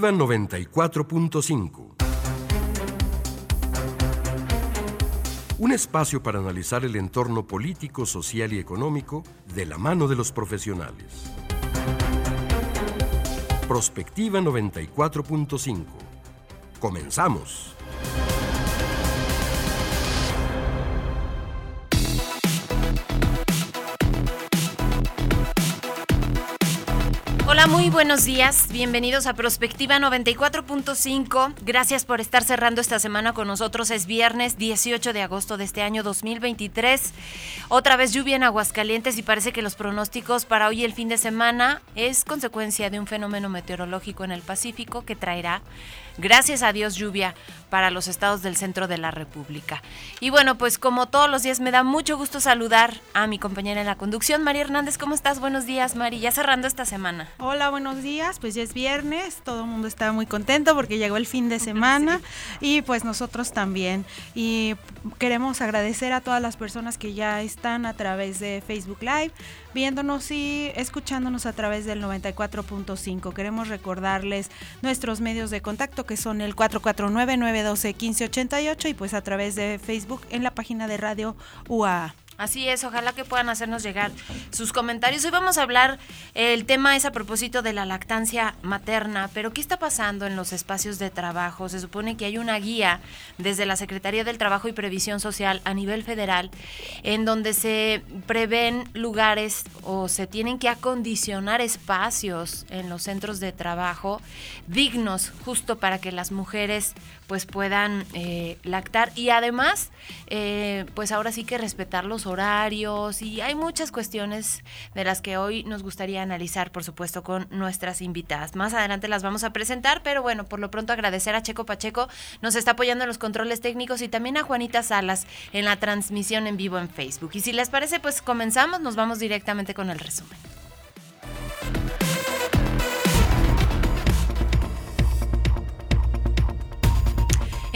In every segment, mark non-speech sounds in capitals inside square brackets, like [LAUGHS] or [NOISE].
94.5 Un espacio para analizar el entorno político, social y económico de la mano de los profesionales. Prospectiva 94.5. Comenzamos. Muy buenos días. Bienvenidos a Prospectiva 94.5. Gracias por estar cerrando esta semana con nosotros. Es viernes 18 de agosto de este año 2023. Otra vez lluvia en Aguascalientes y parece que los pronósticos para hoy el fin de semana es consecuencia de un fenómeno meteorológico en el Pacífico que traerá gracias a Dios lluvia para los estados del centro de la República. Y bueno, pues como todos los días me da mucho gusto saludar a mi compañera en la conducción, María Hernández. ¿Cómo estás? Buenos días, María. Ya cerrando esta semana. Hola, buenos días. Pues ya es viernes, todo el mundo está muy contento porque llegó el fin de [LAUGHS] semana y pues nosotros también. Y queremos agradecer a todas las personas que ya están a través de Facebook Live viéndonos y escuchándonos a través del 94.5. Queremos recordarles nuestros medios de contacto que son el 449-912-1588 y pues a través de Facebook en la página de Radio UAA. Así es, ojalá que puedan hacernos llegar sus comentarios. Hoy vamos a hablar, el tema es a propósito de la lactancia materna, pero ¿qué está pasando en los espacios de trabajo? Se supone que hay una guía desde la Secretaría del Trabajo y Previsión Social a nivel federal en donde se prevén lugares o se tienen que acondicionar espacios en los centros de trabajo dignos justo para que las mujeres pues puedan eh, lactar. Y además eh, pues ahora sí que respetar los horarios. Y hay muchas cuestiones de las que hoy nos gustaría analizar por supuesto con nuestras invitadas. Más adelante las vamos a presentar pero bueno por lo pronto agradecer a Checo Pacheco nos está apoyando en los controles técnicos y también a Juanita Salas en la transmisión en vivo en Facebook. Y si les parece pues comenzamos nos vamos directamente con el resumen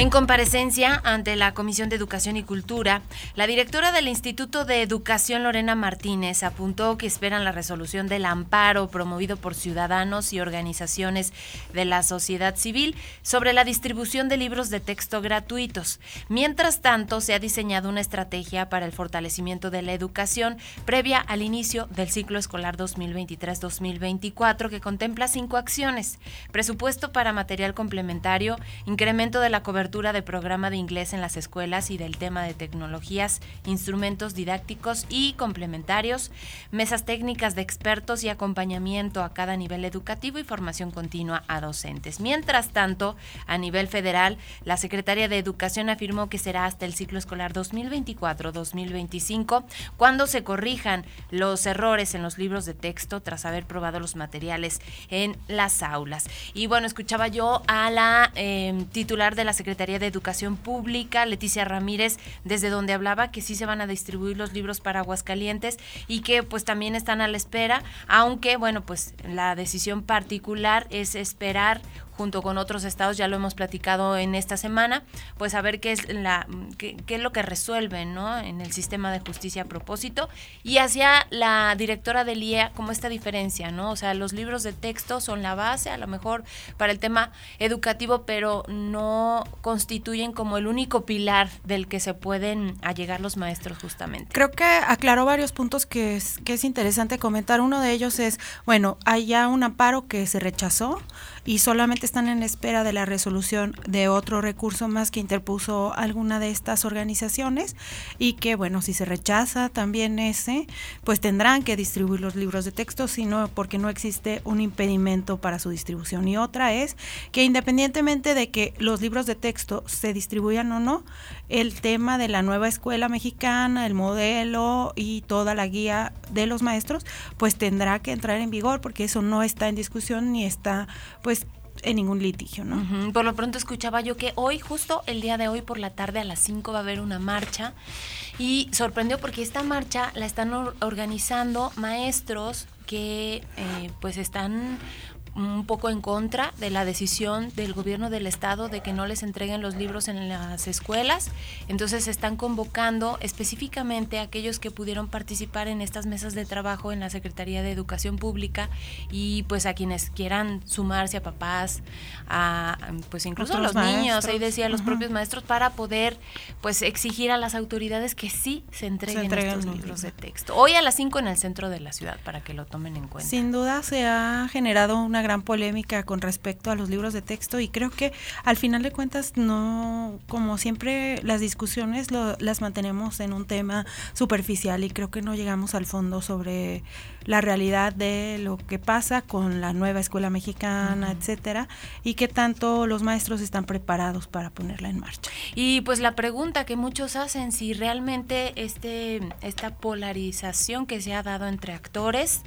En comparecencia ante la Comisión de Educación y Cultura, la directora del Instituto de Educación, Lorena Martínez, apuntó que esperan la resolución del amparo promovido por ciudadanos y organizaciones de la sociedad civil sobre la distribución de libros de texto gratuitos. Mientras tanto, se ha diseñado una estrategia para el fortalecimiento de la educación previa al inicio del ciclo escolar 2023-2024 que contempla cinco acciones. Presupuesto para material complementario, incremento de la cobertura de programa de inglés en las escuelas y del tema de tecnologías, instrumentos didácticos y complementarios, mesas técnicas de expertos y acompañamiento a cada nivel educativo y formación continua a docentes. Mientras tanto, a nivel federal, la Secretaría de Educación afirmó que será hasta el ciclo escolar 2024-2025 cuando se corrijan los errores en los libros de texto tras haber probado los materiales en las aulas. Y bueno, escuchaba yo a la eh, titular de la Secretaría De Educación Pública, Leticia Ramírez, desde donde hablaba que sí se van a distribuir los libros para Aguascalientes y que pues también están a la espera, aunque bueno, pues la decisión particular es esperar junto con otros estados, ya lo hemos platicado en esta semana, pues a ver qué es la qué, es lo que resuelven, ¿no? En el sistema de justicia a propósito y hacia la directora del IEA como esta diferencia, ¿no? O sea, los libros de texto son la base, a lo mejor para el tema educativo, pero no constituyen como el único pilar del que se pueden allegar los maestros justamente. Creo que aclaró varios puntos que es, que es interesante comentar. Uno de ellos es, bueno, hay ya un amparo que se rechazó y solamente están en espera de la resolución de otro recurso más que interpuso alguna de estas organizaciones y que bueno, si se rechaza también ese, pues tendrán que distribuir los libros de texto, sino porque no existe un impedimento para su distribución. Y otra es que independientemente de que los libros de texto se distribuyan o no, el tema de la nueva escuela mexicana, el modelo y toda la guía de los maestros, pues tendrá que entrar en vigor porque eso no está en discusión ni está pues en ningún litigio, ¿no? Por lo pronto escuchaba yo que hoy, justo el día de hoy por la tarde a las 5 va a haber una marcha y sorprendió porque esta marcha la están organizando maestros que eh, pues están un poco en contra de la decisión del gobierno del estado de que no les entreguen los libros en las escuelas. Entonces están convocando específicamente a aquellos que pudieron participar en estas mesas de trabajo en la Secretaría de Educación Pública y pues a quienes quieran sumarse a papás, a pues incluso a los niños, ahí decía los propios maestros para poder pues exigir a las autoridades que sí se entreguen, estos libros de texto. Hoy a las 5 en el centro de la ciudad para que lo tomen en cuenta. Sin duda se ha generado una gran polémica con respecto a los libros de texto y creo que al final de cuentas no, como siempre las discusiones las mantenemos en un tema superficial y creo que no llegamos al fondo sobre la realidad de lo que pasa con la nueva escuela mexicana, etcétera, y qué tanto los maestros están preparados para ponerla en marcha. Y pues la pregunta que muchos hacen si realmente este esta polarización que se ha dado entre actores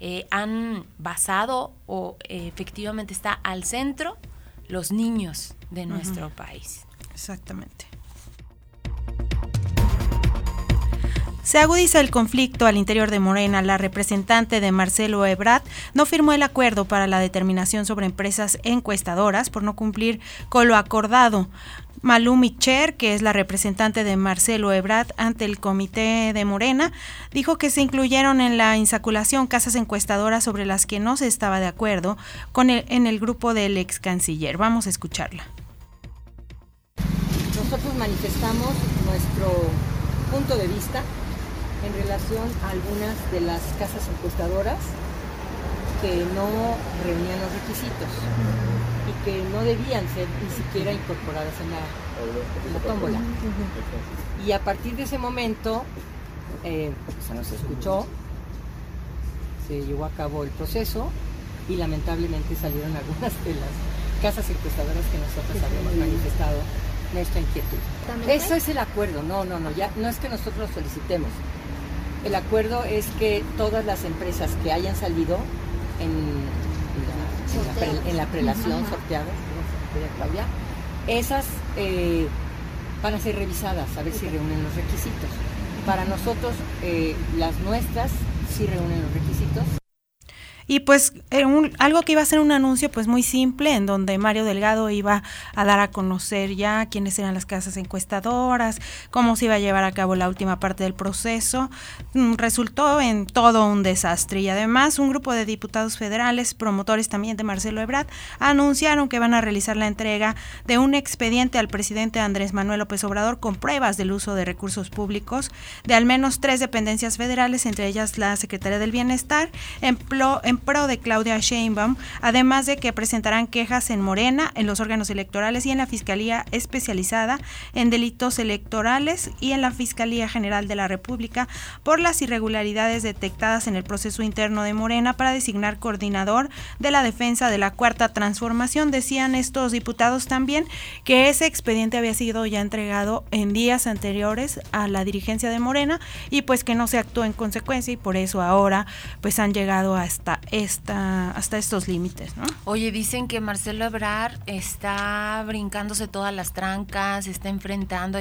eh, han basado o efectivamente está al centro los niños de nuestro país. Exactamente. Se agudiza el conflicto al interior de Morena. La representante de Marcelo Ebrard no firmó el acuerdo para la determinación sobre empresas encuestadoras por no cumplir con lo acordado. Malú Micher, que es la representante de Marcelo Ebrard ante el comité de Morena, dijo que se incluyeron en la insaculación casas encuestadoras sobre las que no se estaba de acuerdo con el, en el grupo del ex canciller. Vamos a escucharla. Nosotros manifestamos nuestro punto de vista en relación a algunas de las casas encuestadoras que no reunían los requisitos y que no debían ser ni siquiera incorporadas en la, tómbola. Y a partir de ese momento eh, se nos escuchó, se llevó a cabo el proceso y lamentablemente salieron algunas de las casas encuestadoras que nosotros habíamos manifestado nuestra inquietud. Eso es el acuerdo, no, no, no, ya no es que nosotros lo solicitemos. El acuerdo es que todas las empresas que hayan salido en, la, prelación sorteada, Claudia, esas eh, van a ser revisadas a ver si reúnen los requisitos. Para nosotros, eh, las nuestras sí reúnen los requisitos. Y pues un, algo que iba a ser un anuncio pues muy simple en donde Mario Delgado iba a dar a conocer ya quiénes eran las casas encuestadoras, cómo se iba a llevar a cabo la última parte del proceso, mm, resultó en todo un desastre. Y además un grupo de diputados federales, promotores también de Marcelo Ebrard, anunciaron que van a realizar la entrega de un expediente al presidente Andrés Manuel López Obrador con pruebas del uso de recursos públicos de al menos tres dependencias federales, entre ellas la Secretaría del Bienestar, en, en pro de Claudia Sheinbaum, además de que presentarán quejas en Morena, en los órganos electorales y en la Fiscalía especializada en delitos electorales y en la Fiscalía General de la República por las irregularidades detectadas en el proceso interno de Morena para designar coordinador de la defensa de la cuarta transformación. Decían estos diputados también que ese expediente había sido ya entregado en días anteriores a la dirigencia de Morena y pues que no se actuó en consecuencia y por eso ahora pues han llegado hasta hasta estos límites, ¿no? Oye, dicen que Marcelo Ebrar está brincándose todas las trancas, está enfrentando.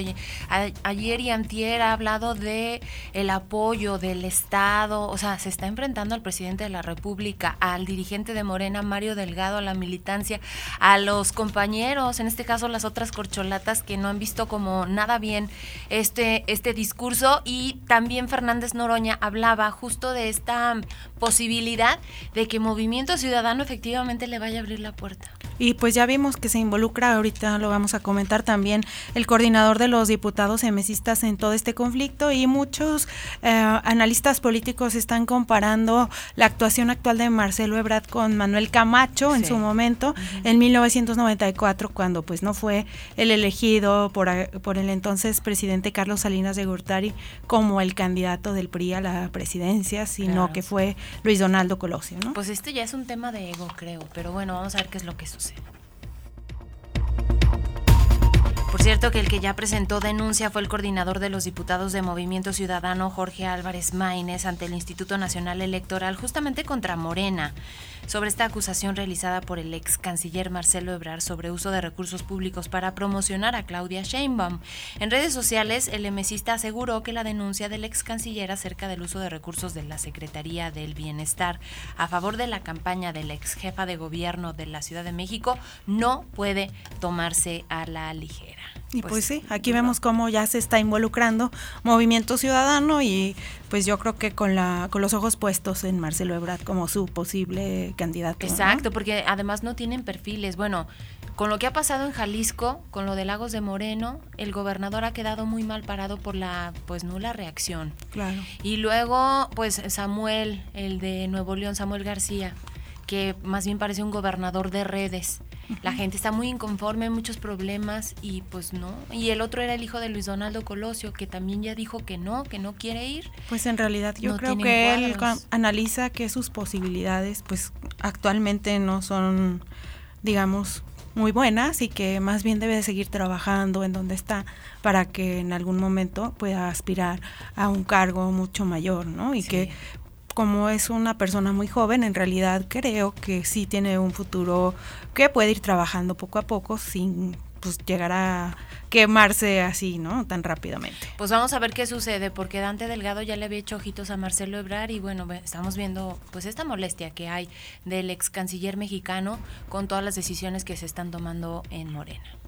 Ayer y antier ha hablado de el apoyo del Estado, o sea, se está enfrentando al presidente de la República, al dirigente de Morena, Mario Delgado, a la militancia, a los compañeros, en este caso las otras corcholatas que no han visto como nada bien este, este discurso y también Fernández Noroña hablaba justo de esta posibilidad de que Movimiento Ciudadano efectivamente le vaya a abrir la puerta. Y pues ya vimos que se involucra, ahorita lo vamos a comentar también, el coordinador de los diputados emesistas en todo este conflicto y muchos eh, analistas políticos están comparando la actuación actual de Marcelo Ebrard con Manuel Camacho en su momento, en 1994, cuando pues no fue el elegido por, por el entonces presidente Carlos Salinas de Gortari como el candidato del PRI a la presidencia, sino que fue Luis Donaldo Colosio. ¿no? Pues esto ya es un tema de ego, creo, pero bueno, vamos a ver qué es lo que sucede. Por cierto que el que ya presentó denuncia fue el coordinador de los diputados de Movimiento Ciudadano, Jorge Álvarez Maínez, ante el Instituto Nacional Electoral, justamente contra Morena sobre esta acusación realizada por el ex canciller Marcelo Ebrard sobre uso de recursos públicos para promocionar a Claudia Sheinbaum. En redes sociales, el emesista aseguró que la denuncia del ex canciller acerca del uso de recursos de la Secretaría del Bienestar a favor de la campaña del ex jefa de gobierno de la Ciudad de México no puede tomarse a la ligera. Y pues, pues sí, aquí vemos cómo ya se está involucrando Movimiento Ciudadano y pues yo creo que con la con los ojos puestos en Marcelo Ebrard como su posible candidato. Exacto, porque además no tienen perfiles. Bueno, con lo que ha pasado en Jalisco, con lo de Lagos de Moreno, el gobernador ha quedado muy mal parado por la pues nula reacción. Claro. Y luego pues Samuel, el de Nuevo León, Samuel García, que más bien parece un gobernador de redes la gente está muy inconforme, muchos problemas y pues no. Y el otro era el hijo de Luis Donaldo Colosio, que también ya dijo que no, que no quiere ir. Pues en realidad yo creo que él analiza que sus posibilidades pues actualmente no son, digamos, muy buenas y que más bien debe de seguir trabajando en donde está para que en algún momento pueda aspirar a un cargo mucho mayor, ¿no? Y que como es una persona muy joven, en realidad creo que sí tiene un futuro que puede ir trabajando poco a poco sin pues llegar a quemarse así, ¿no? Tan rápidamente. Pues vamos a ver qué sucede, porque Dante Delgado ya le había hecho ojitos a Marcelo Ebrar y bueno, estamos viendo pues esta molestia que hay del ex canciller mexicano con todas las decisiones que se están tomando en Morena.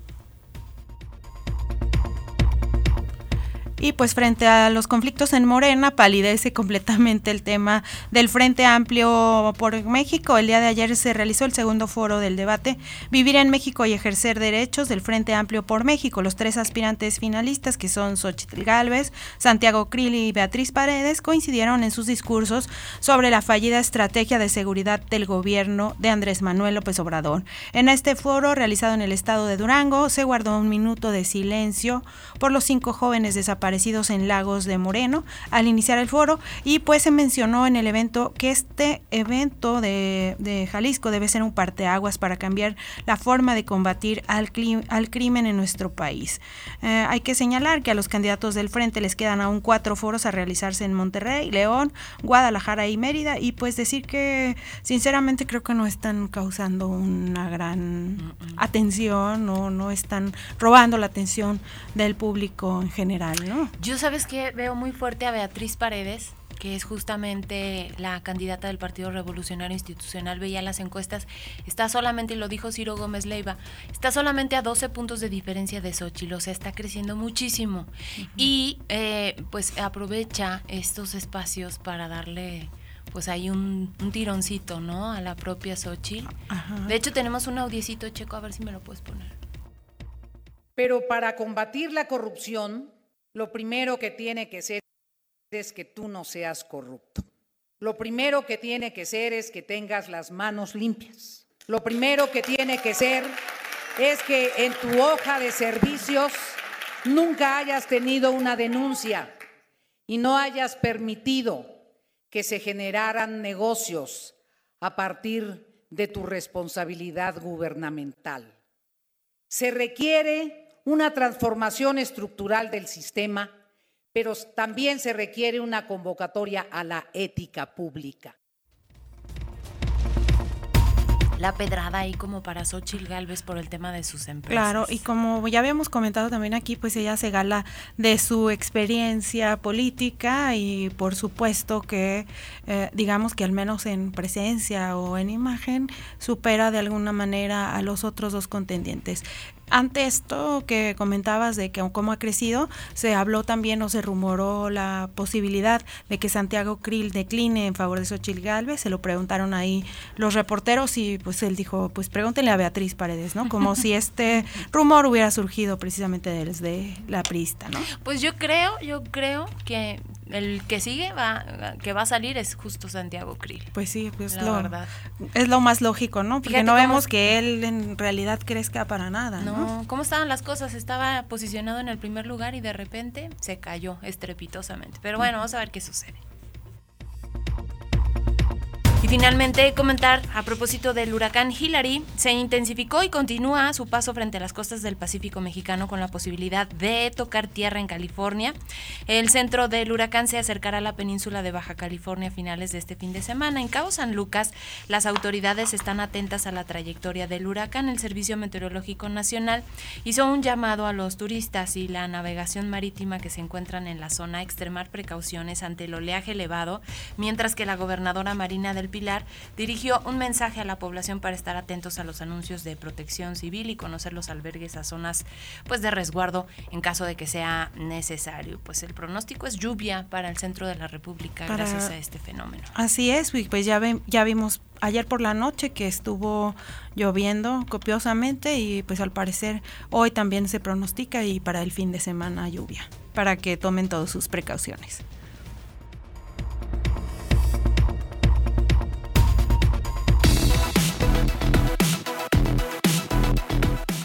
Y pues frente a los conflictos en Morena, palidece completamente el tema del Frente Amplio por México. El día de ayer se realizó el segundo foro del debate Vivir en México y ejercer derechos del Frente Amplio por México. Los tres aspirantes finalistas, que son Xochitl Gálvez, Santiago Krill y Beatriz Paredes, coincidieron en sus discursos sobre la fallida estrategia de seguridad del gobierno de Andrés Manuel López Obrador. En este foro, realizado en el estado de Durango, se guardó un minuto de silencio por los cinco jóvenes desaparecidos en Lagos de Moreno al iniciar el foro y pues se mencionó en el evento que este evento de, de Jalisco debe ser un parteaguas para cambiar la forma de combatir al, al crimen en nuestro país. Eh, hay que señalar que a los candidatos del frente les quedan aún cuatro foros a realizarse en Monterrey, León, Guadalajara y Mérida y pues decir que sinceramente creo que no están causando una gran atención o no están robando la atención del público en general, ¿no? Yo sabes que veo muy fuerte a Beatriz Paredes, que es justamente la candidata del Partido Revolucionario Institucional, veía las encuestas, está solamente, y lo dijo Ciro Gómez Leiva, está solamente a 12 puntos de diferencia de Xochitl, o sea, está creciendo muchísimo. Y eh, pues aprovecha estos espacios para darle pues hay un, tironcito, ¿no? A la propia Xochitl. De hecho, tenemos un audiecito, Checo, a ver si me lo puedes poner. Pero para combatir la corrupción, lo primero que tiene que ser es que tú no seas corrupto. Lo primero que tiene que ser es que tengas las manos limpias. Lo primero que tiene que ser es que en tu hoja de servicios nunca hayas tenido una denuncia y no hayas permitido que se generaran negocios a partir de tu responsabilidad gubernamental. Se requiere una transformación estructural del sistema, pero también se requiere una convocatoria a la ética pública. la pedrada ahí como para Xochitl Galvez por el tema de sus empresas. Claro, y como ya habíamos comentado también aquí, pues ella se gala de su experiencia política y por supuesto que eh, digamos que al menos en presencia o en imagen supera de alguna manera a los otros dos contendientes ante esto que comentabas de que cómo ha crecido, se habló también o se rumoró la posibilidad de que Santiago Krill decline en favor de Xochitl Galvez. Se lo preguntaron ahí los reporteros y pues él dijo, pues pregúntenle a Beatriz Paredes, ¿no? Como si [LAUGHS] este rumor hubiera surgido precisamente desde la prista, ¿no? Pues yo creo, yo creo que el que sigue va que va a salir es justo Santiago Krill. Pues sí, pues lo, verdad. es lo más lógico, ¿no? Porque no vemos que él en realidad crezca para nada, ¿no? ¿Cómo estaban las cosas? Estaba posicionado en el primer lugar y de repente se cayó estrepitosamente. Pero bueno, vamos a ver qué sucede. Finalmente, comentar a propósito del huracán Hillary, se intensificó y continúa su paso frente a las costas del Pacífico mexicano con la posibilidad de tocar tierra en California. El centro del huracán se acercará a la península de Baja California a finales de este fin de semana. En Cabo San Lucas, las autoridades están atentas a la trayectoria del huracán. El Servicio Meteorológico Nacional hizo un llamado a los turistas y la navegación marítima que se encuentran en la zona a extremar precauciones ante el oleaje elevado, mientras que la gobernadora Marina del Pilar dirigió un mensaje a la población para estar atentos a los anuncios de protección civil y conocer los albergues a zonas pues de resguardo en caso de que sea necesario. Pues el pronóstico es lluvia para el centro de la República gracias a este fenómeno. Así es, pues ya ya vimos ayer por la noche que estuvo lloviendo copiosamente y pues al parecer hoy también se pronostica y para el fin de semana lluvia, para que tomen todas sus precauciones.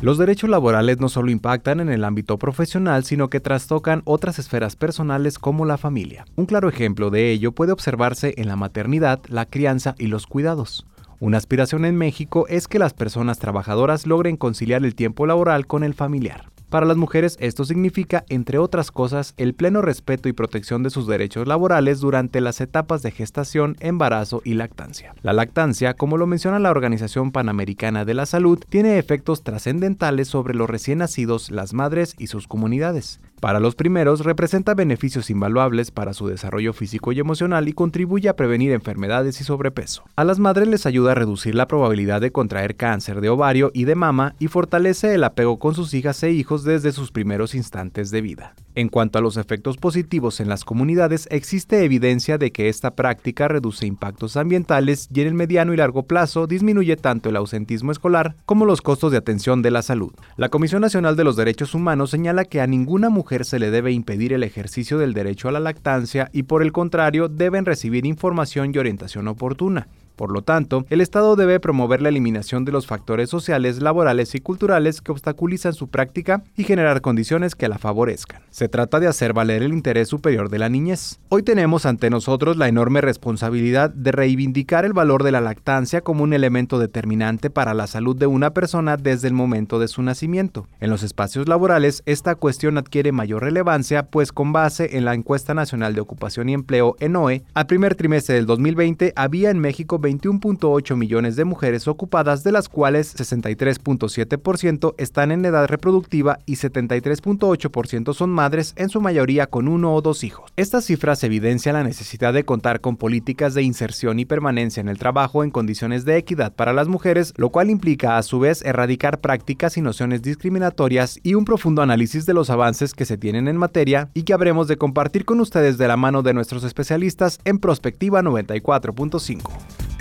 Los derechos laborales no solo impactan en el ámbito profesional, sino que trastocan otras esferas personales como la familia. Un claro ejemplo de ello puede observarse en la maternidad, la crianza y los cuidados. Una aspiración en México es que las personas trabajadoras logren conciliar el tiempo laboral con el familiar. Para las mujeres esto significa, entre otras cosas, el pleno respeto y protección de sus derechos laborales durante las etapas de gestación, embarazo y lactancia. La lactancia, como lo menciona la Organización Panamericana de la Salud, tiene efectos trascendentales sobre los recién nacidos, las madres y sus comunidades. Para los primeros representa beneficios invaluables para su desarrollo físico y emocional y contribuye a prevenir enfermedades y sobrepeso. A las madres les ayuda a reducir la probabilidad de contraer cáncer de ovario y de mama y fortalece el apego con sus hijas e hijos desde sus primeros instantes de vida. En cuanto a los efectos positivos en las comunidades, existe evidencia de que esta práctica reduce impactos ambientales y en el mediano y largo plazo disminuye tanto el ausentismo escolar como los costos de atención de la salud. La Comisión Nacional de los Derechos Humanos señala que a ninguna mujer se le debe impedir el ejercicio del derecho a la lactancia y por el contrario deben recibir información y orientación oportuna. Por lo tanto, el Estado debe promover la eliminación de los factores sociales, laborales y culturales que obstaculizan su práctica y generar condiciones que la favorezcan. Se trata de hacer valer el interés superior de la niñez. Hoy tenemos ante nosotros la enorme responsabilidad de reivindicar el valor de la lactancia como un elemento determinante para la salud de una persona desde el momento de su nacimiento. En los espacios laborales, esta cuestión adquiere mayor relevancia, pues con base en la encuesta nacional de ocupación y empleo ENOE, al primer trimestre del 2020 había en México 21.8 millones de mujeres ocupadas, de las cuales 63.7% están en edad reproductiva y 73.8% son madres, en su mayoría con uno o dos hijos. Estas cifras evidencian la necesidad de contar con políticas de inserción y permanencia en el trabajo en condiciones de equidad para las mujeres, lo cual implica a su vez erradicar prácticas y nociones discriminatorias y un profundo análisis de los avances que se tienen en materia y que habremos de compartir con ustedes de la mano de nuestros especialistas en Prospectiva 94.5.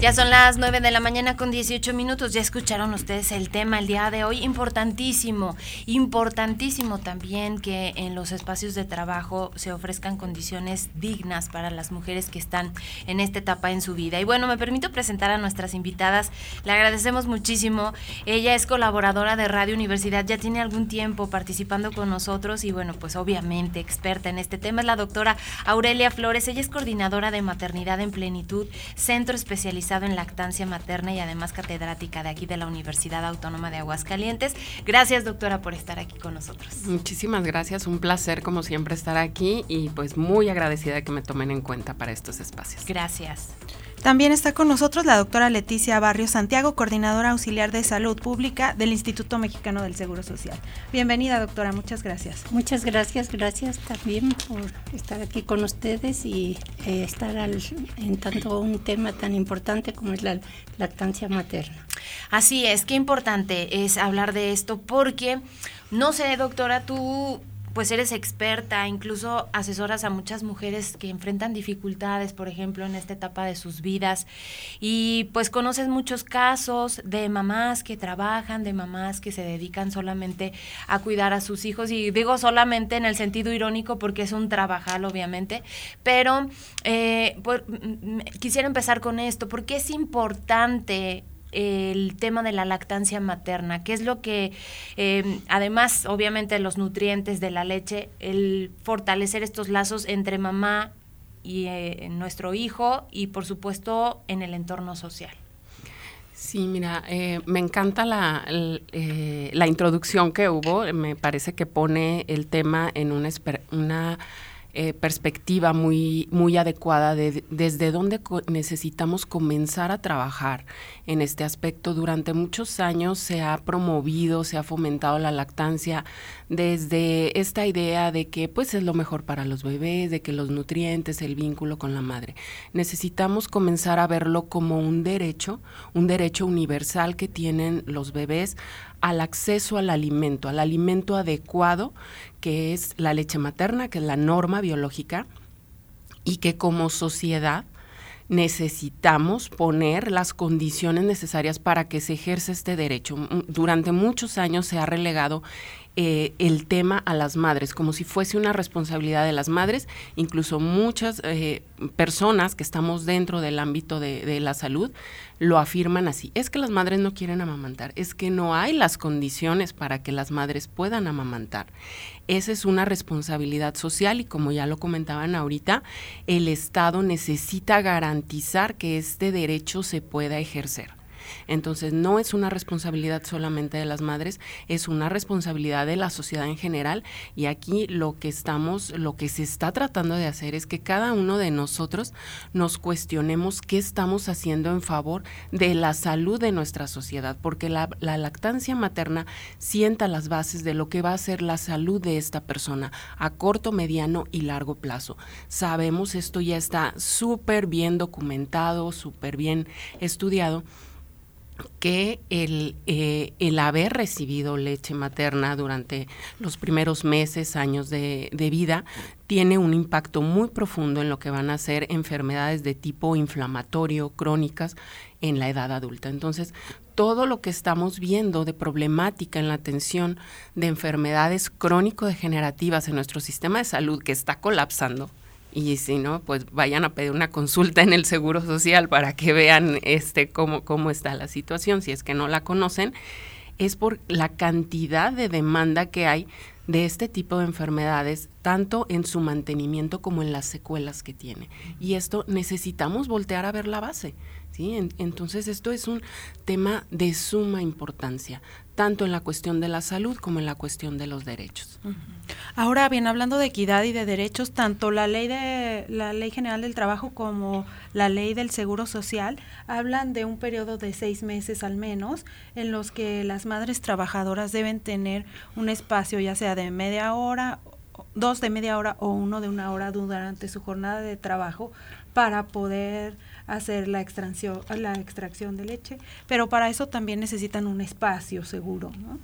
Ya son las 9 de la mañana con 18 minutos. Ya escucharon ustedes el tema el día de hoy. Importantísimo, importantísimo también que en los espacios de trabajo se ofrezcan condiciones dignas para las mujeres que están en esta etapa en su vida. Y bueno, me permito presentar a nuestras invitadas. Le agradecemos muchísimo. Ella es colaboradora de Radio Universidad, ya tiene algún tiempo participando con nosotros y bueno, pues obviamente experta en este tema es la doctora Aurelia Flores. Ella es coordinadora de maternidad en plenitud, centro especializado en lactancia materna y además catedrática de aquí de la Universidad Autónoma de Aguascalientes. Gracias, doctora, por estar aquí con nosotros. Muchísimas gracias, un placer como siempre estar aquí y pues muy agradecida de que me tomen en cuenta para estos espacios. Gracias. También está con nosotros la doctora Leticia Barrio Santiago, coordinadora auxiliar de salud pública del Instituto Mexicano del Seguro Social. Bienvenida, doctora, muchas gracias. Muchas gracias, gracias también por estar aquí con ustedes y eh, estar en tanto un tema tan importante como es la lactancia materna. Así es, qué importante es hablar de esto porque, no sé, doctora, tú pues eres experta, incluso asesoras a muchas mujeres que enfrentan dificultades, por ejemplo, en esta etapa de sus vidas. Y pues conoces muchos casos de mamás que trabajan, de mamás que se dedican solamente a cuidar a sus hijos. Y digo solamente en el sentido irónico porque es un trabajal, obviamente. Pero eh, quisiera empezar con esto, porque es importante el tema de la lactancia materna, que es lo que, em, además, obviamente, los nutrientes de la leche, el fortalecer estos lazos entre mamá y eh, nuestro hijo y, por supuesto, en el entorno social. Sí, mira, eh, me encanta la, eh, la introducción que hubo, me parece que pone el tema en una eh, perspectiva muy, muy adecuada de desde dónde necesitamos comenzar a trabajar en este aspecto. Durante muchos años se ha promovido, se ha fomentado la lactancia desde esta idea de que pues es lo mejor para los bebés, de que los nutrientes, el vínculo con la madre. Necesitamos comenzar a verlo como un derecho, un derecho universal que tienen los bebés al acceso al alimento, al alimento adecuado, que es la leche materna, que es la norma biológica, y que como sociedad necesitamos poner las condiciones necesarias para que se ejerza este derecho. Durante muchos años se ha relegado eh, el tema a las madres, como si fuese una responsabilidad de las madres, incluso muchas eh, personas que estamos dentro del ámbito de, de, la salud lo afirman así, es que las madres no quieren amamantar, es que no hay las condiciones para que las madres puedan amamantar. Esa es una responsabilidad social y como ya lo comentaban ahorita, el Estado necesita garantizar que este derecho se pueda ejercer. Entonces, no es una responsabilidad solamente de las madres, es una responsabilidad de la sociedad en general y aquí lo que estamos, lo que se está tratando de hacer es que cada uno de nosotros nos cuestionemos qué estamos haciendo en favor de la salud de nuestra sociedad, porque la, la lactancia materna sienta las bases de lo que va a ser la salud de esta persona a corto, mediano y largo plazo. Sabemos, esto ya está súper bien documentado, súper bien estudiado que el, eh, el, haber recibido leche materna durante los primeros meses, años de, vida, tiene un impacto muy profundo en lo que van a ser enfermedades de tipo inflamatorio, crónicas, en la edad adulta. Entonces, todo lo que estamos viendo de problemática en la atención de enfermedades crónico-degenerativas en nuestro sistema de salud que está colapsando, y si no, pues vayan a pedir una consulta en el Seguro Social para que vean este cómo, cómo está la situación, si es que no la conocen, es por la cantidad de demanda que hay de este tipo de enfermedades, tanto en su mantenimiento como en las secuelas que tiene. Y esto necesitamos voltear a ver la base. ¿Sí? entonces esto es un tema de suma importancia, tanto en la cuestión de la salud como en la cuestión de los derechos. Ahora bien, hablando de equidad y de derechos, tanto la ley de la ley general del trabajo como la ley del seguro social hablan de un periodo de seis meses al menos en los que las madres trabajadoras deben tener un espacio ya sea de media hora dos de media hora o uno de una hora durante su jornada de trabajo para poder hacer la extracción, la extracción de leche, pero para eso también necesitan un espacio seguro, ¿no?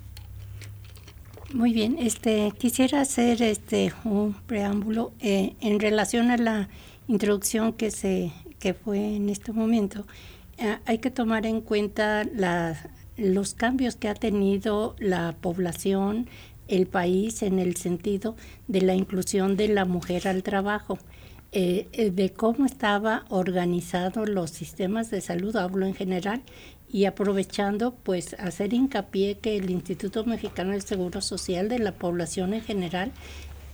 Muy bien, este quisiera hacer este un preámbulo eh, en relación a la introducción que se que fue en este momento. Eh, hay que tomar en cuenta los cambios que ha tenido la población, el país en el sentido de la inclusión de la mujer al trabajo. Eh, eh, de cómo estaba organizado los sistemas de salud, hablo en general, y aprovechando pues hacer hincapié que el Instituto Mexicano del Seguro Social de la población en general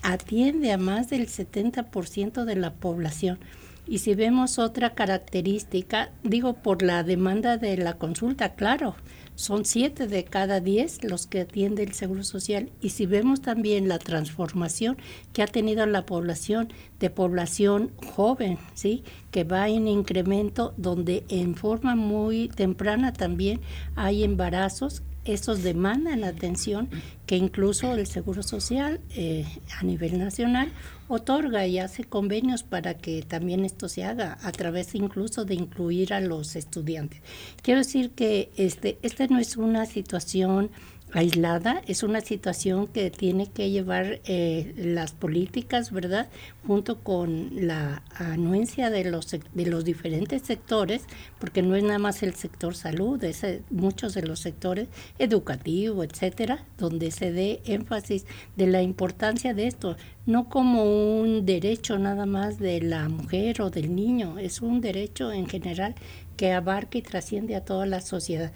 atiende a más del 70% de la población. Y si vemos otra característica, digo por la demanda de la consulta, claro, son siete de cada diez los que atiende el Seguro Social. Y si vemos también la transformación que ha tenido la población de población joven, ¿sí? que va en incremento, donde en forma muy temprana también hay embarazos estos demandan atención que incluso el Seguro Social eh, a nivel nacional otorga y hace convenios para que también esto se haga a través incluso de incluir a los estudiantes. Quiero decir que este, esta no es una situación aislada, es una situación que tiene que llevar eh, las políticas, ¿verdad? Junto con la anuencia de los, de los diferentes sectores, porque no es nada más el sector salud, es eh, muchos de los sectores educativo, etcétera, donde se dé énfasis de la importancia de esto, no como un derecho nada más de la mujer o del niño, es un derecho en general que abarca y trasciende a toda la sociedad.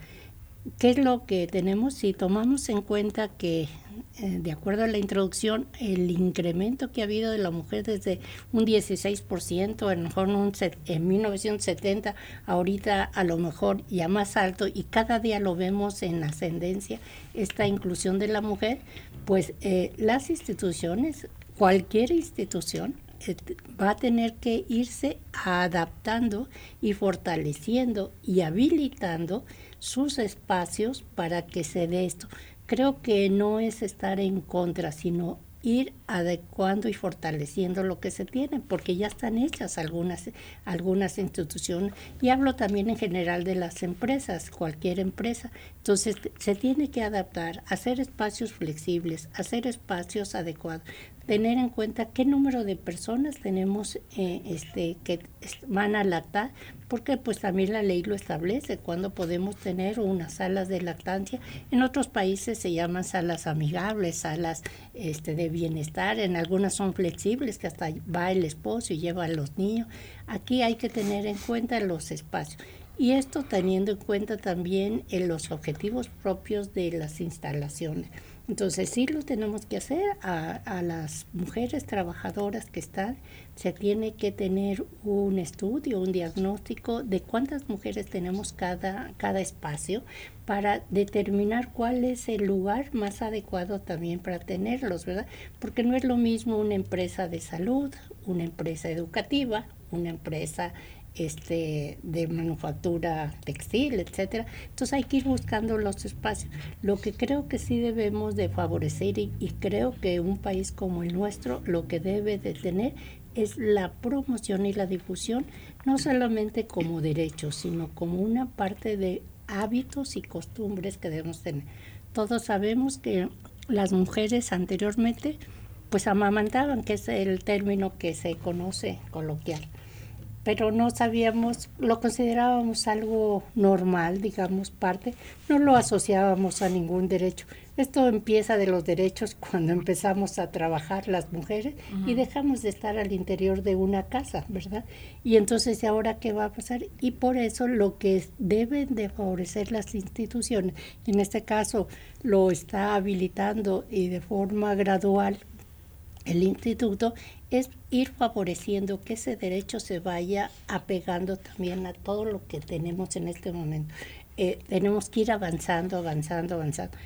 ¿Qué es lo que tenemos? Si tomamos en cuenta que, eh, de acuerdo a la introducción, el incremento que ha habido de la mujer desde un 16%, a lo mejor en 1970, ahorita a lo mejor ya más alto, y cada día lo vemos en ascendencia, esta inclusión de la mujer, pues eh, las instituciones, cualquier institución, eh, va a tener que irse adaptando y fortaleciendo y habilitando sus espacios para que se dé esto. Creo que no es estar en contra, sino ir adecuando y fortaleciendo lo que se tiene, porque ya están hechas algunas, algunas instituciones. Y hablo también en general de las empresas, cualquier empresa. Entonces, se tiene que adaptar, hacer espacios flexibles, hacer espacios adecuados tener en cuenta qué número de personas tenemos eh, este, que van a lactar, porque pues también la ley lo establece, cuando podemos tener unas salas de lactancia. En otros países se llaman salas amigables, salas este, de bienestar, en algunas son flexibles, que hasta va el esposo y lleva a los niños. Aquí hay que tener en cuenta los espacios. Y esto teniendo en cuenta también en los objetivos propios de las instalaciones. Entonces sí lo tenemos que hacer a, las mujeres trabajadoras que están, se tiene que tener un estudio, un diagnóstico de cuántas mujeres tenemos cada, cada espacio para determinar cuál es el lugar más adecuado también para tenerlos, ¿verdad? Porque no es lo mismo una empresa de salud, una empresa educativa, una empresa este, de manufactura textil, etcétera. Entonces hay que ir buscando los espacios. Lo que creo que sí debemos de favorecer y, y creo que un país como el nuestro lo que debe de tener es la promoción y la difusión, no solamente como derecho, sino como una parte de hábitos y costumbres que debemos tener. Todos sabemos que las mujeres anteriormente pues amamantaban, que es el término que se conoce coloquial pero no sabíamos, lo considerábamos algo normal, digamos, parte, no lo asociábamos a ningún derecho. Esto empieza de los derechos [LAUGHS] cuando empezamos a trabajar las mujeres y dejamos de estar al interior de una casa, ¿verdad? Y entonces, ¿ahora qué va a pasar? Y por eso lo que deben de favorecer las instituciones, en este caso lo está habilitando y de forma gradual el instituto es ir favoreciendo que ese derecho se vaya apegando también a todo lo que tenemos en este momento. Eh, tenemos que ir avanzando, avanzando, avanzando.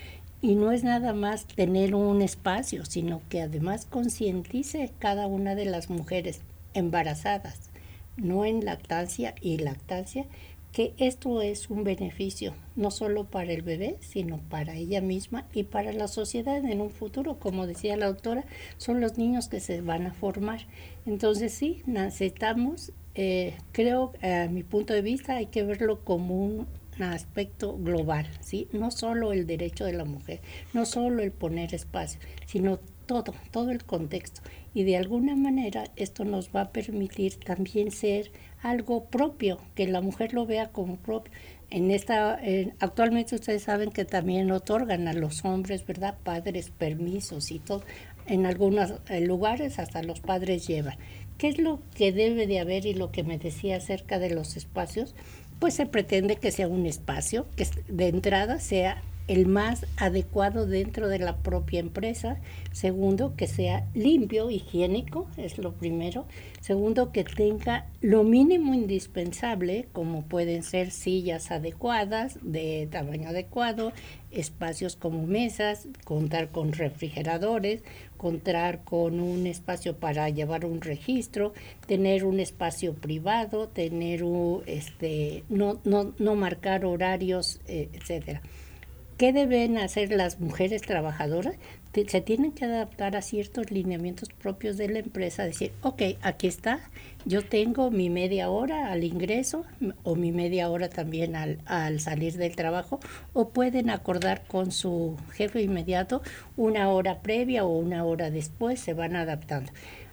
Y no es nada más tener un espacio, sino que además concientice cada una de las mujeres embarazadas, no en lactancia y lactancia, que esto es un beneficio no solo para el bebé, sino para ella misma y para la sociedad en un futuro. Como decía la doctora, son los niños que se van a formar. Entonces sí, necesitamos, eh, creo, a mi punto de vista, hay que verlo como un aspecto global, ¿sí? No solo el derecho de la mujer, no solo el poner espacio, sino todo, todo el contexto. Y de alguna manera esto nos va a permitir también ser algo propio, que la mujer lo vea como propio. En esta, actualmente ustedes saben que también otorgan a los hombres, ¿verdad? Padres permisos y todo. En algunos eh, lugares hasta los padres llevan. ¿Qué es lo que debe de haber y lo que me decía acerca de los espacios? Pues se pretende que sea un espacio que de entrada sea el más adecuado dentro de la propia empresa. Segundo, que sea limpio, higiénico, es lo primero. Segundo, que tenga lo mínimo indispensable, como pueden ser sillas adecuadas, de tamaño adecuado, espacios como mesas, contar con refrigeradores, contar con un espacio para llevar un registro, tener un espacio privado, tener un, este, no, no, no marcar horarios, eh, etcétera. ¿Qué deben hacer las mujeres trabajadoras? se tienen que adaptar a ciertos lineamientos propios de la empresa, decir, ok, aquí está, yo tengo mi media hora al ingreso o mi media hora también al, al salir del trabajo, o pueden acordar con su jefe inmediato una hora previa o una hora después, se van adaptando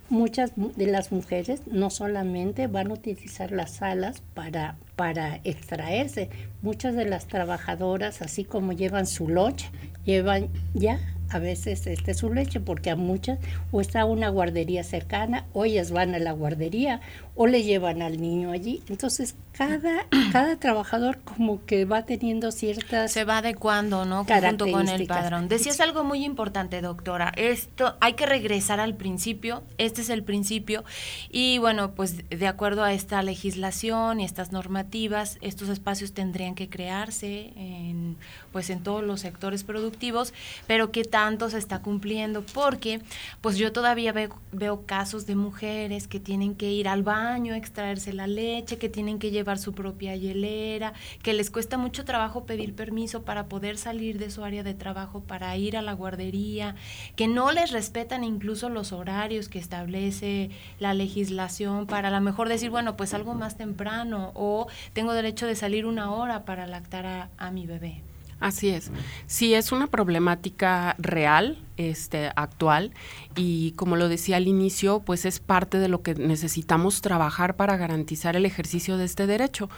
muchas de las mujeres no solamente van a utilizar las salas para, para extraerse, muchas de las trabajadoras, así como llevan su lunch, llevan ya a veces este su leche porque a muchas o está una guardería cercana o ellas van a la guardería o le llevan al niño allí. Entonces cada [CLEARS THROAT] cada trabajador como que va teniendo ciertas se va adecuando no junto con el padrón. Decías algo muy importante doctora. Esto hay que regresar al principio. Este es el principio. Y bueno pues de acuerdo a esta legislación y estas normativas estos espacios tendrían que crearse en pues en todos los sectores productivos pero que tanto se está cumpliendo, porque pues yo todavía veo, veo casos de mujeres que tienen que ir al baño, extraerse la leche, que tienen que llevar su propia hielera, que les cuesta mucho trabajo pedir permiso para poder salir de su área de trabajo, para ir a la guardería, que no les respetan incluso los horarios que establece la legislación para a lo mejor decir, bueno, pues algo más temprano o tengo derecho de salir una hora para lactar a mi bebé. Así es. Sí, es una problemática real, este, actual, y como lo decía al inicio, pues es parte de lo que necesitamos trabajar para garantizar el ejercicio de este derecho,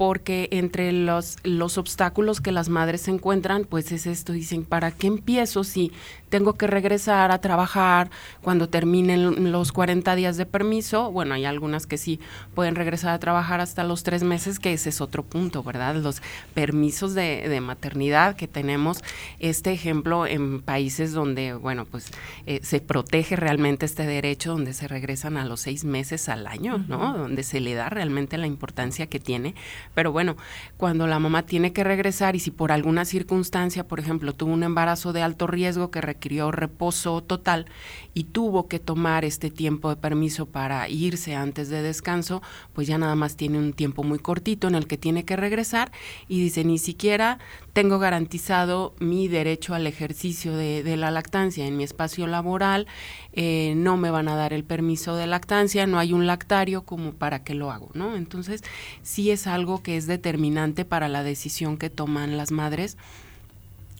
porque entre los, los obstáculos que las madres se encuentran, pues es esto, dicen, ¿para qué empiezo si tengo que regresar a trabajar cuando terminen los 40 días de permiso? Bueno, hay algunas que sí pueden regresar a trabajar hasta los tres meses, que ese es otro punto, ¿verdad? Los permisos de, maternidad que tenemos, este ejemplo en países donde, bueno, pues eh, se protege realmente este derecho, donde se regresan a los seis meses al año, ¿no? Donde se le da realmente la importancia que tiene pero bueno, cuando la mamá tiene que regresar y si por alguna circunstancia, por ejemplo, tuvo un embarazo de alto riesgo que requirió reposo total y tuvo que tomar este tiempo de permiso para irse antes de descanso, pues ya nada más tiene un tiempo muy cortito en el que tiene que regresar y dice, ni siquiera tengo garantizado mi derecho al ejercicio de, la lactancia en mi espacio laboral, eh, no me van a dar el permiso de lactancia, no hay un lactario como para que lo hago, ¿no? Entonces, sí es algo que es determinante para la decisión que toman las madres.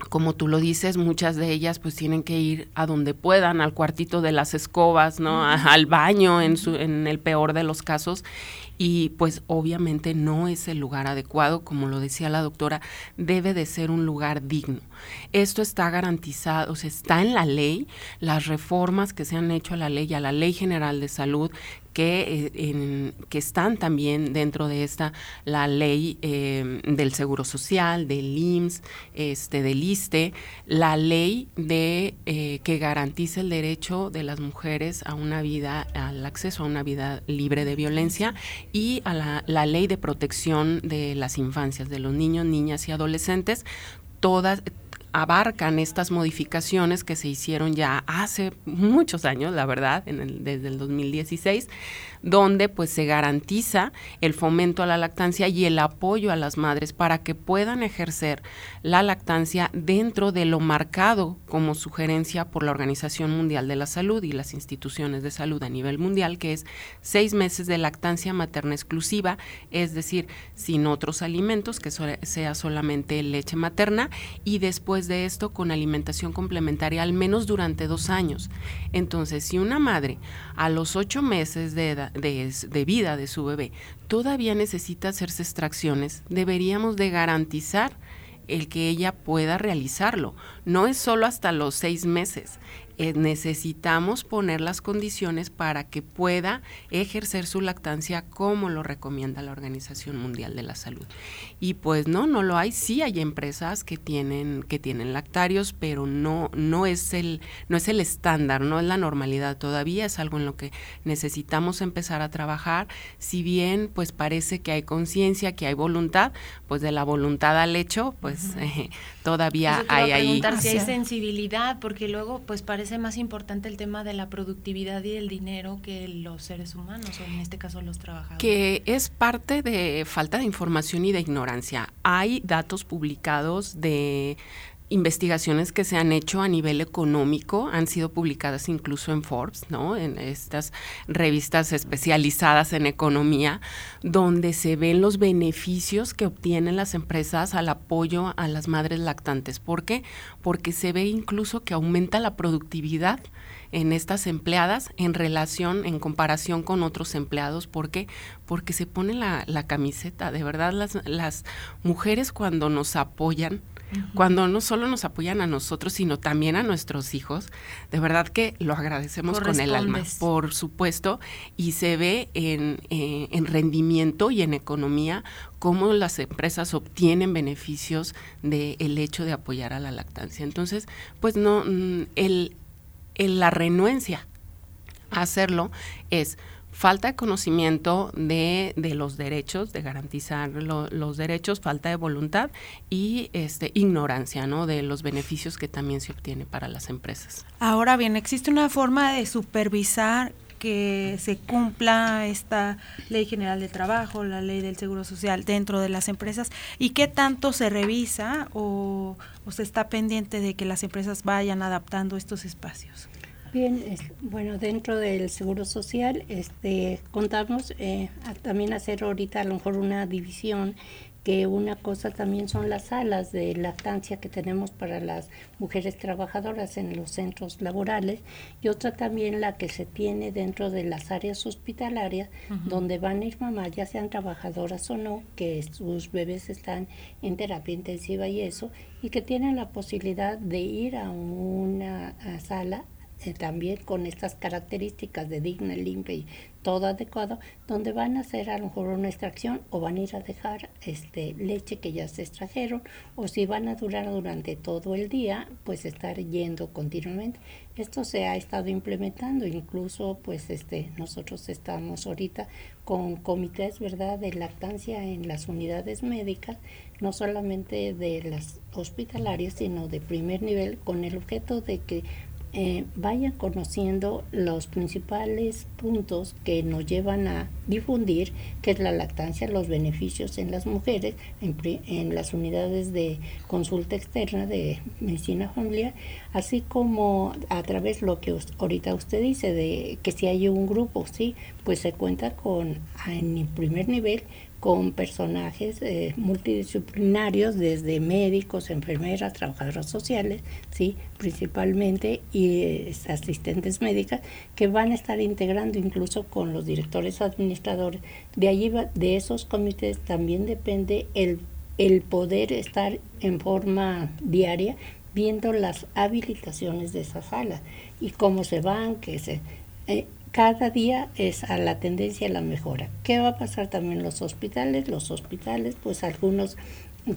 Como tú lo dices, muchas de ellas pues tienen que ir a donde puedan, al cuartito de las escobas, ¿no? al baño en, su, en el peor de los casos. Y pues obviamente no es el lugar adecuado, como lo decía la doctora, debe de ser un lugar digno. Esto está garantizado, o sea, está en la ley, las reformas que se han hecho a la ley, a la Ley General de Salud, que, eh, que están también dentro de esta, la ley eh, del Seguro Social, del IMSS, este, del ISTE, la ley de eh, que garantiza el derecho de las mujeres a una vida, al acceso a una vida libre de violencia y a la, la ley de protección de las infancias, de los niños, niñas y adolescentes, todas abarcan estas modificaciones que se hicieron ya hace muchos años, la verdad, en el, desde el 2016, donde pues se garantiza el fomento a la lactancia y el apoyo a las madres para que puedan ejercer la lactancia dentro de lo marcado como sugerencia por la Organización Mundial de la Salud y las instituciones de salud a nivel mundial, que es seis meses de lactancia materna exclusiva, es decir, sin otros alimentos, que sea solamente leche materna, y después de esto con alimentación complementaria al menos durante dos años. Entonces, si una madre a los ocho meses de edad, de, vida de su bebé todavía necesita hacerse extracciones, deberíamos de garantizar el que ella pueda realizarlo. No es solo hasta los seis meses, eh, necesitamos poner las condiciones para que pueda ejercer su lactancia como lo recomienda la Organización Mundial de la Salud. Y pues no, no lo hay. Sí hay empresas que tienen que tienen lactarios, pero no no es el no es el estándar, no es la normalidad. Todavía es algo en lo que necesitamos empezar a trabajar. Si bien pues parece que hay conciencia, que hay voluntad, pues de la voluntad al hecho, pues todavía hay ahí. si hay sensibilidad, porque luego pues parece más importante el tema de la productividad y el dinero que los seres humanos, o en este caso los trabajadores. Que es parte de falta de información y de ignorancia. Hay datos publicados de investigaciones que se han hecho a nivel económico, han sido publicadas incluso en Forbes, ¿no? En estas revistas especializadas en economía, donde se ven los beneficios que obtienen las empresas al apoyo a las madres lactantes. ¿Por qué? Porque se ve incluso que aumenta la productividad en estas empleadas en relación, en comparación con otros empleados. ¿Por qué? Porque se pone la, la camiseta. De verdad, las, las mujeres cuando nos apoyan, cuando no solo nos apoyan a nosotros, sino también a nuestros hijos, de verdad que lo agradecemos con el alma, por supuesto, y se ve en, eh, en rendimiento y en economía cómo las empresas obtienen beneficios del hecho de apoyar a la lactancia. Entonces, pues no, mm, el, la renuencia a hacerlo es falta de conocimiento de, de los derechos, de garantizar los derechos, falta de voluntad y este, ignorancia ¿no? de los beneficios que también se obtiene para las empresas. Ahora bien, ¿existe una forma de supervisar que se cumpla esta ley general de trabajo, la ley del seguro social dentro de las empresas y qué tanto se revisa o, o se está pendiente de que las empresas vayan adaptando estos espacios. Bien, bueno, dentro del Seguro Social, este, contamos eh, también hacer ahorita a lo mejor una división, que una cosa también son las salas de lactancia que tenemos para las mujeres trabajadoras en los centros laborales y otra también la que se tiene dentro de las áreas hospitalarias, donde van a ir mamás, ya sean trabajadoras o no, que sus bebés están en terapia intensiva y eso, y que tienen la posibilidad de ir a una sala también con estas características de digna, limpia y todo adecuado, donde van a hacer a lo mejor una extracción o van a ir a dejar este leche que ya se extrajeron o si van a durar durante todo el día, pues estar yendo continuamente. Esto se ha estado implementando, incluso pues este nosotros estamos ahorita con comités, ¿verdad?, de lactancia en las unidades médicas, no solamente de las hospitalarias, sino de primer nivel con el objeto de que eh, vayan conociendo los principales puntos que nos llevan a difundir, que es la lactancia, los beneficios en las mujeres, en, las unidades de consulta externa de medicina familiar, así como a través lo que ahorita usted dice, de que si hay un grupo, sí, pues se cuenta con en el primer nivel con personajes eh, multidisciplinarios, desde médicos, enfermeras, trabajadoras sociales, sí, principalmente, y eh, asistentes médicas, que van a estar integrando incluso con los directores administradores. De allí, de esos comités también depende el, el poder estar en forma diaria viendo las habilitaciones de esa sala y cómo se van, que se... Eh, cada día es a la tendencia a la mejora. ¿Qué va a pasar también en los hospitales? Los hospitales, pues algunos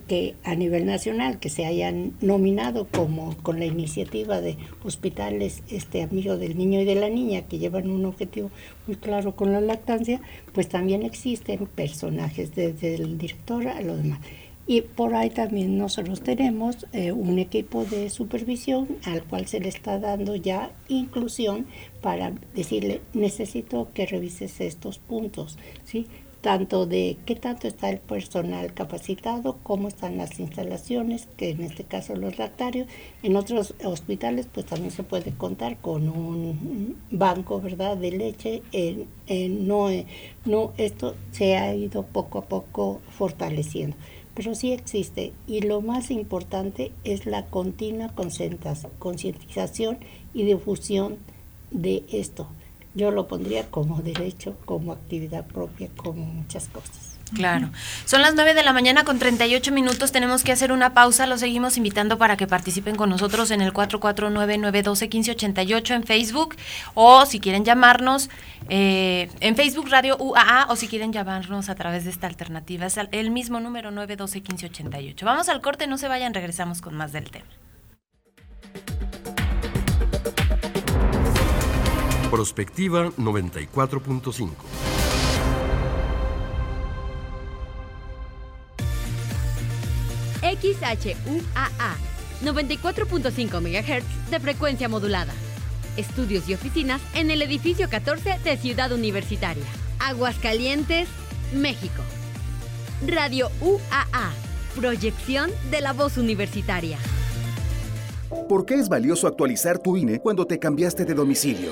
que a nivel nacional que se hayan nominado como con la iniciativa de hospitales este amigo del niño y de la niña que llevan un objetivo muy claro con la lactancia, pues también existen personajes desde el director a los demás. Y por ahí también nosotros tenemos eh, un equipo de supervisión al cual se le está dando ya inclusión para decirle, necesito que revises estos puntos, ¿sí? tanto de qué tanto está el personal capacitado, cómo están las instalaciones, que en este caso los lactarios. En otros hospitales pues también se puede contar con un banco, ¿verdad?, de leche. no, no, esto se ha ido poco a poco fortaleciendo pero sí existe y lo más importante es la continua concientización y difusión de esto. Yo lo pondría como derecho, como actividad propia, como muchas cosas. Claro. Son las 9 de la mañana con 38 minutos. Tenemos que hacer una pausa. Los seguimos invitando para que participen con nosotros en el 449-912-1588 en Facebook. O si quieren llamarnos eh, en Facebook Radio UAA o si quieren llamarnos a través de esta alternativa. Es el mismo número 912-1588. Vamos al corte, no se vayan, regresamos con más del tema. Prospectiva 94.5 XHUAA, 94.5 MHz de frecuencia modulada. Estudios y oficinas en el edificio 14 de Ciudad Universitaria, Aguascalientes, México. Radio UAA, proyección de la voz universitaria. ¿Por qué es valioso actualizar tu INE cuando te cambiaste de domicilio?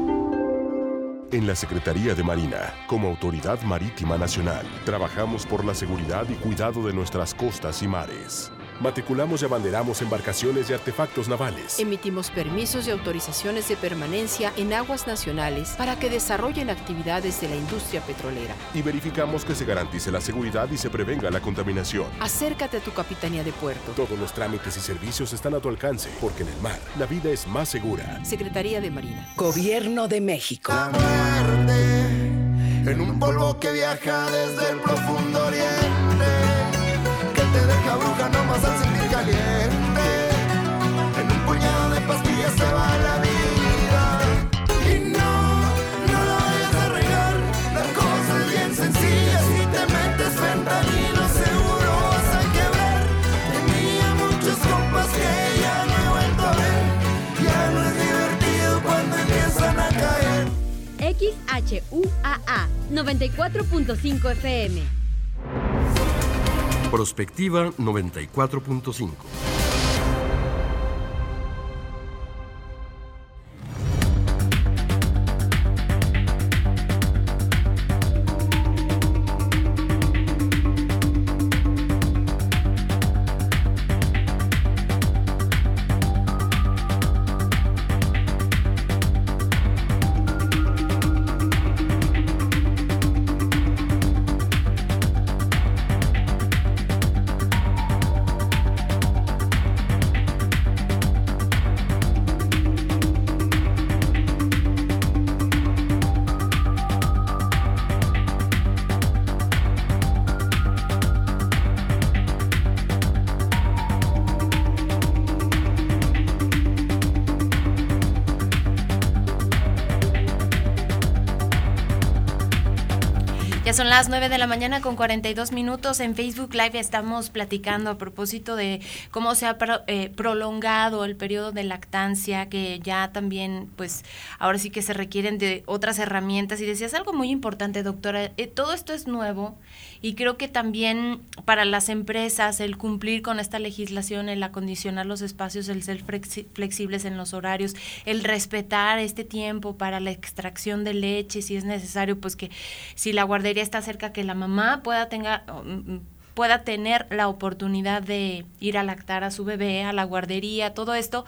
En la Secretaría de Marina, como Autoridad Marítima Nacional, trabajamos por la seguridad y cuidado de nuestras costas y mares. Matriculamos y abanderamos embarcaciones y artefactos navales. Emitimos permisos y autorizaciones de permanencia en aguas nacionales para que desarrollen actividades de la industria petrolera. Y verificamos que se garantice la seguridad y se prevenga la contaminación. Acércate a tu capitanía de puerto. Todos los trámites y servicios están a tu alcance, porque en el mar la vida es más segura. Secretaría de Marina. Gobierno de México. La muerte en un polvo que viaja desde el profundo oriente nomás al sentir caliente. En un puñado de pastillas se va la vida. Y no, no lo vayas a regar. La cosa es bien sencilla. Si te metes fentanilo, seguro vas a quebrar. Tenía muchos compas que ya no he vuelto a ver. Ya no es divertido cuando empiezan a caer. XHUAA 94.5 FM Prospectiva 94.5. las 9 de la mañana con 42 minutos. En Facebook Live estamos platicando a propósito de cómo se ha eh, prolongado el periodo de lactancia, que ya también, pues, ahora sí que se requieren de otras herramientas. Y decías algo muy importante, doctora, eh, todo esto es nuevo y creo que también para las empresas el cumplir con esta legislación, el acondicionar los espacios, el ser flexibles en los horarios, el respetar este tiempo para la extracción de leche, si es necesario, pues que si la guardería está cerca, que la mamá pueda tenga mm, pueda tener la oportunidad de ir a lactar a su bebé, a la guardería, todo esto,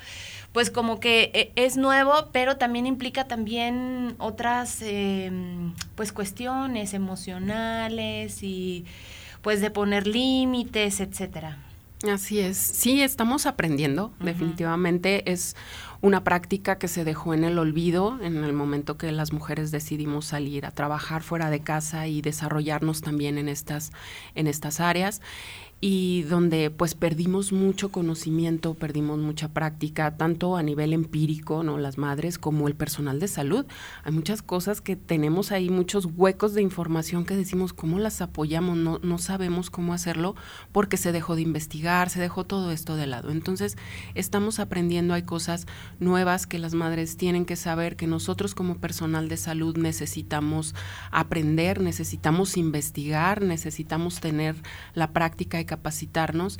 pues como que eh, es nuevo, pero también implica también otras em, pues cuestiones emocionales y pues de poner límites, etcétera. Así es, sí, estamos aprendiendo, definitivamente es una práctica que se dejó en el olvido en el momento que las mujeres decidimos salir a trabajar fuera de casa y desarrollarnos también en estas, en estas áreas y donde pues perdimos mucho conocimiento, perdimos mucha práctica, tanto a nivel empírico, ¿no? Las madres como el personal de salud. Hay muchas cosas que tenemos ahí, muchos huecos de información que decimos cómo las apoyamos, no, no sabemos cómo hacerlo porque se dejó de investigar, se dejó todo esto de lado. Entonces, estamos aprendiendo, hay cosas nuevas que las madres tienen que saber, que nosotros como personal de salud necesitamos aprender, necesitamos investigar, necesitamos tener la práctica y capacitarnos.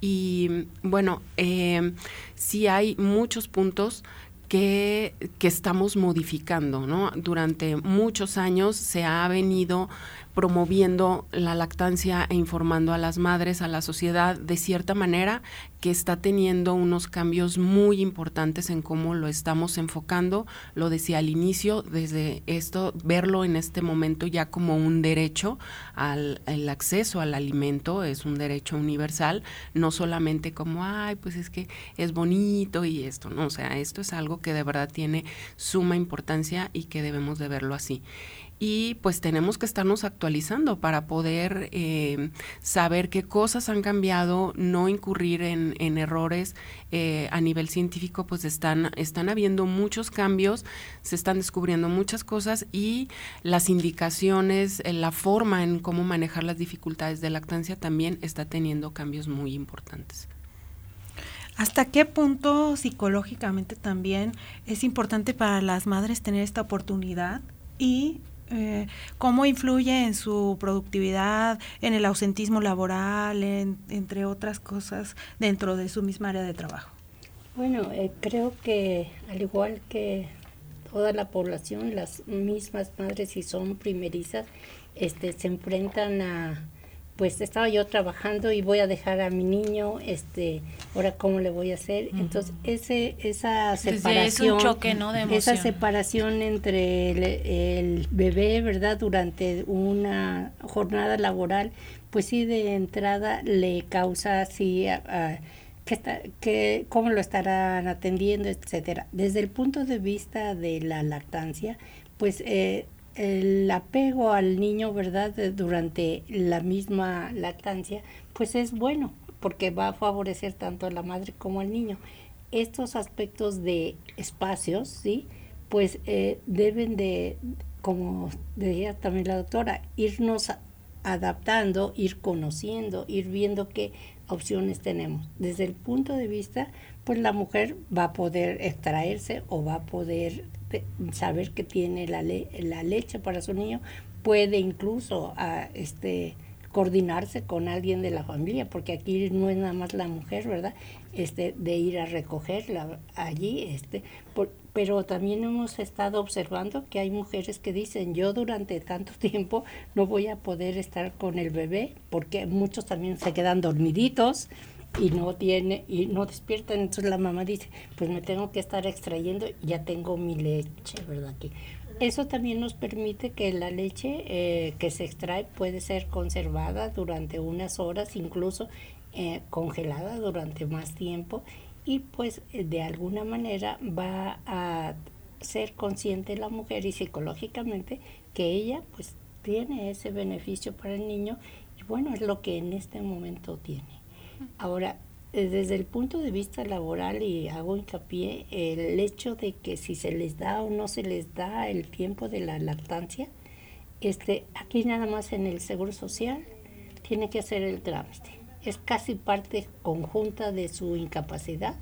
Y bueno, eh, sí hay muchos puntos que, que, estamos modificando, ¿no? Durante muchos años se ha venido promoviendo la lactancia e informando a las madres, a la sociedad, de cierta manera que está teniendo unos cambios muy importantes en cómo lo estamos enfocando. Lo decía al inicio, desde esto, verlo en este momento ya como un derecho al el acceso al alimento, es un derecho universal, no solamente como, ay, pues es que es bonito y esto, no, o sea, esto es algo que de verdad tiene suma importancia y que debemos de verlo así. y pues tenemos que estarnos actualizando para poder eh, saber qué cosas han cambiado, no incurrir en, errores eh, a nivel científico, pues están, están habiendo muchos cambios, se están descubriendo muchas cosas y las indicaciones, eh, la forma en cómo manejar las dificultades de lactancia también está teniendo cambios muy importantes. ¿Hasta qué punto psicológicamente también es importante para las madres tener esta oportunidad y eh, cómo influye en su productividad, en el ausentismo laboral, entre otras cosas, dentro de su misma área de trabajo? Bueno, eh, creo que al igual que toda la población, las mismas madres si son primerizas, este, se enfrentan a pues estaba yo trabajando y voy a dejar a mi niño, este, ahora cómo le voy a hacer. Entonces, ese, esa separación, esa separación entre el, bebé, ¿verdad? Durante una jornada laboral, pues sí, de entrada le causa así, que está, que, cómo lo estarán atendiendo, etcétera. Desde el punto de vista de la lactancia, pues eh, el apego al niño, ¿verdad? Durante la misma lactancia, pues es bueno, porque va a favorecer tanto a la madre como al niño. Estos aspectos de espacios, ¿sí? Pues eh, deben de, como decía también la doctora, irnos adaptando, ir conociendo, ir viendo qué opciones tenemos. Desde el punto de vista, pues la mujer va a poder extraerse o va a poder saber que tiene la, la leche para su niño, puede incluso ah, este, coordinarse con alguien de la familia, porque aquí no es nada más la mujer, ¿verdad? Este, de ir a recogerla allí, este, pero también hemos estado observando que hay mujeres que dicen, yo durante tanto [LAUGHS] tiempo no voy a poder estar con el bebé, porque muchos también se quedan dormiditos, y no tiene y no despiertan entonces la mamá dice pues me tengo que estar extrayendo ya tengo mi leche verdad que eso también nos permite que la leche eh, que se extrae puede ser conservada durante unas horas incluso eh, congelada durante más tiempo y pues de alguna manera va a ser consciente la mujer y psicológicamente que ella pues tiene ese beneficio para el niño y bueno es lo que en este momento tiene Ahora, eh, desde el punto de vista laboral, y hago hincapié, el hecho de que si se les da o no se les da el tiempo de la lactancia, este, aquí nada más en el Seguro Social tiene que hacer el trámite. Es casi parte conjunta de su incapacidad.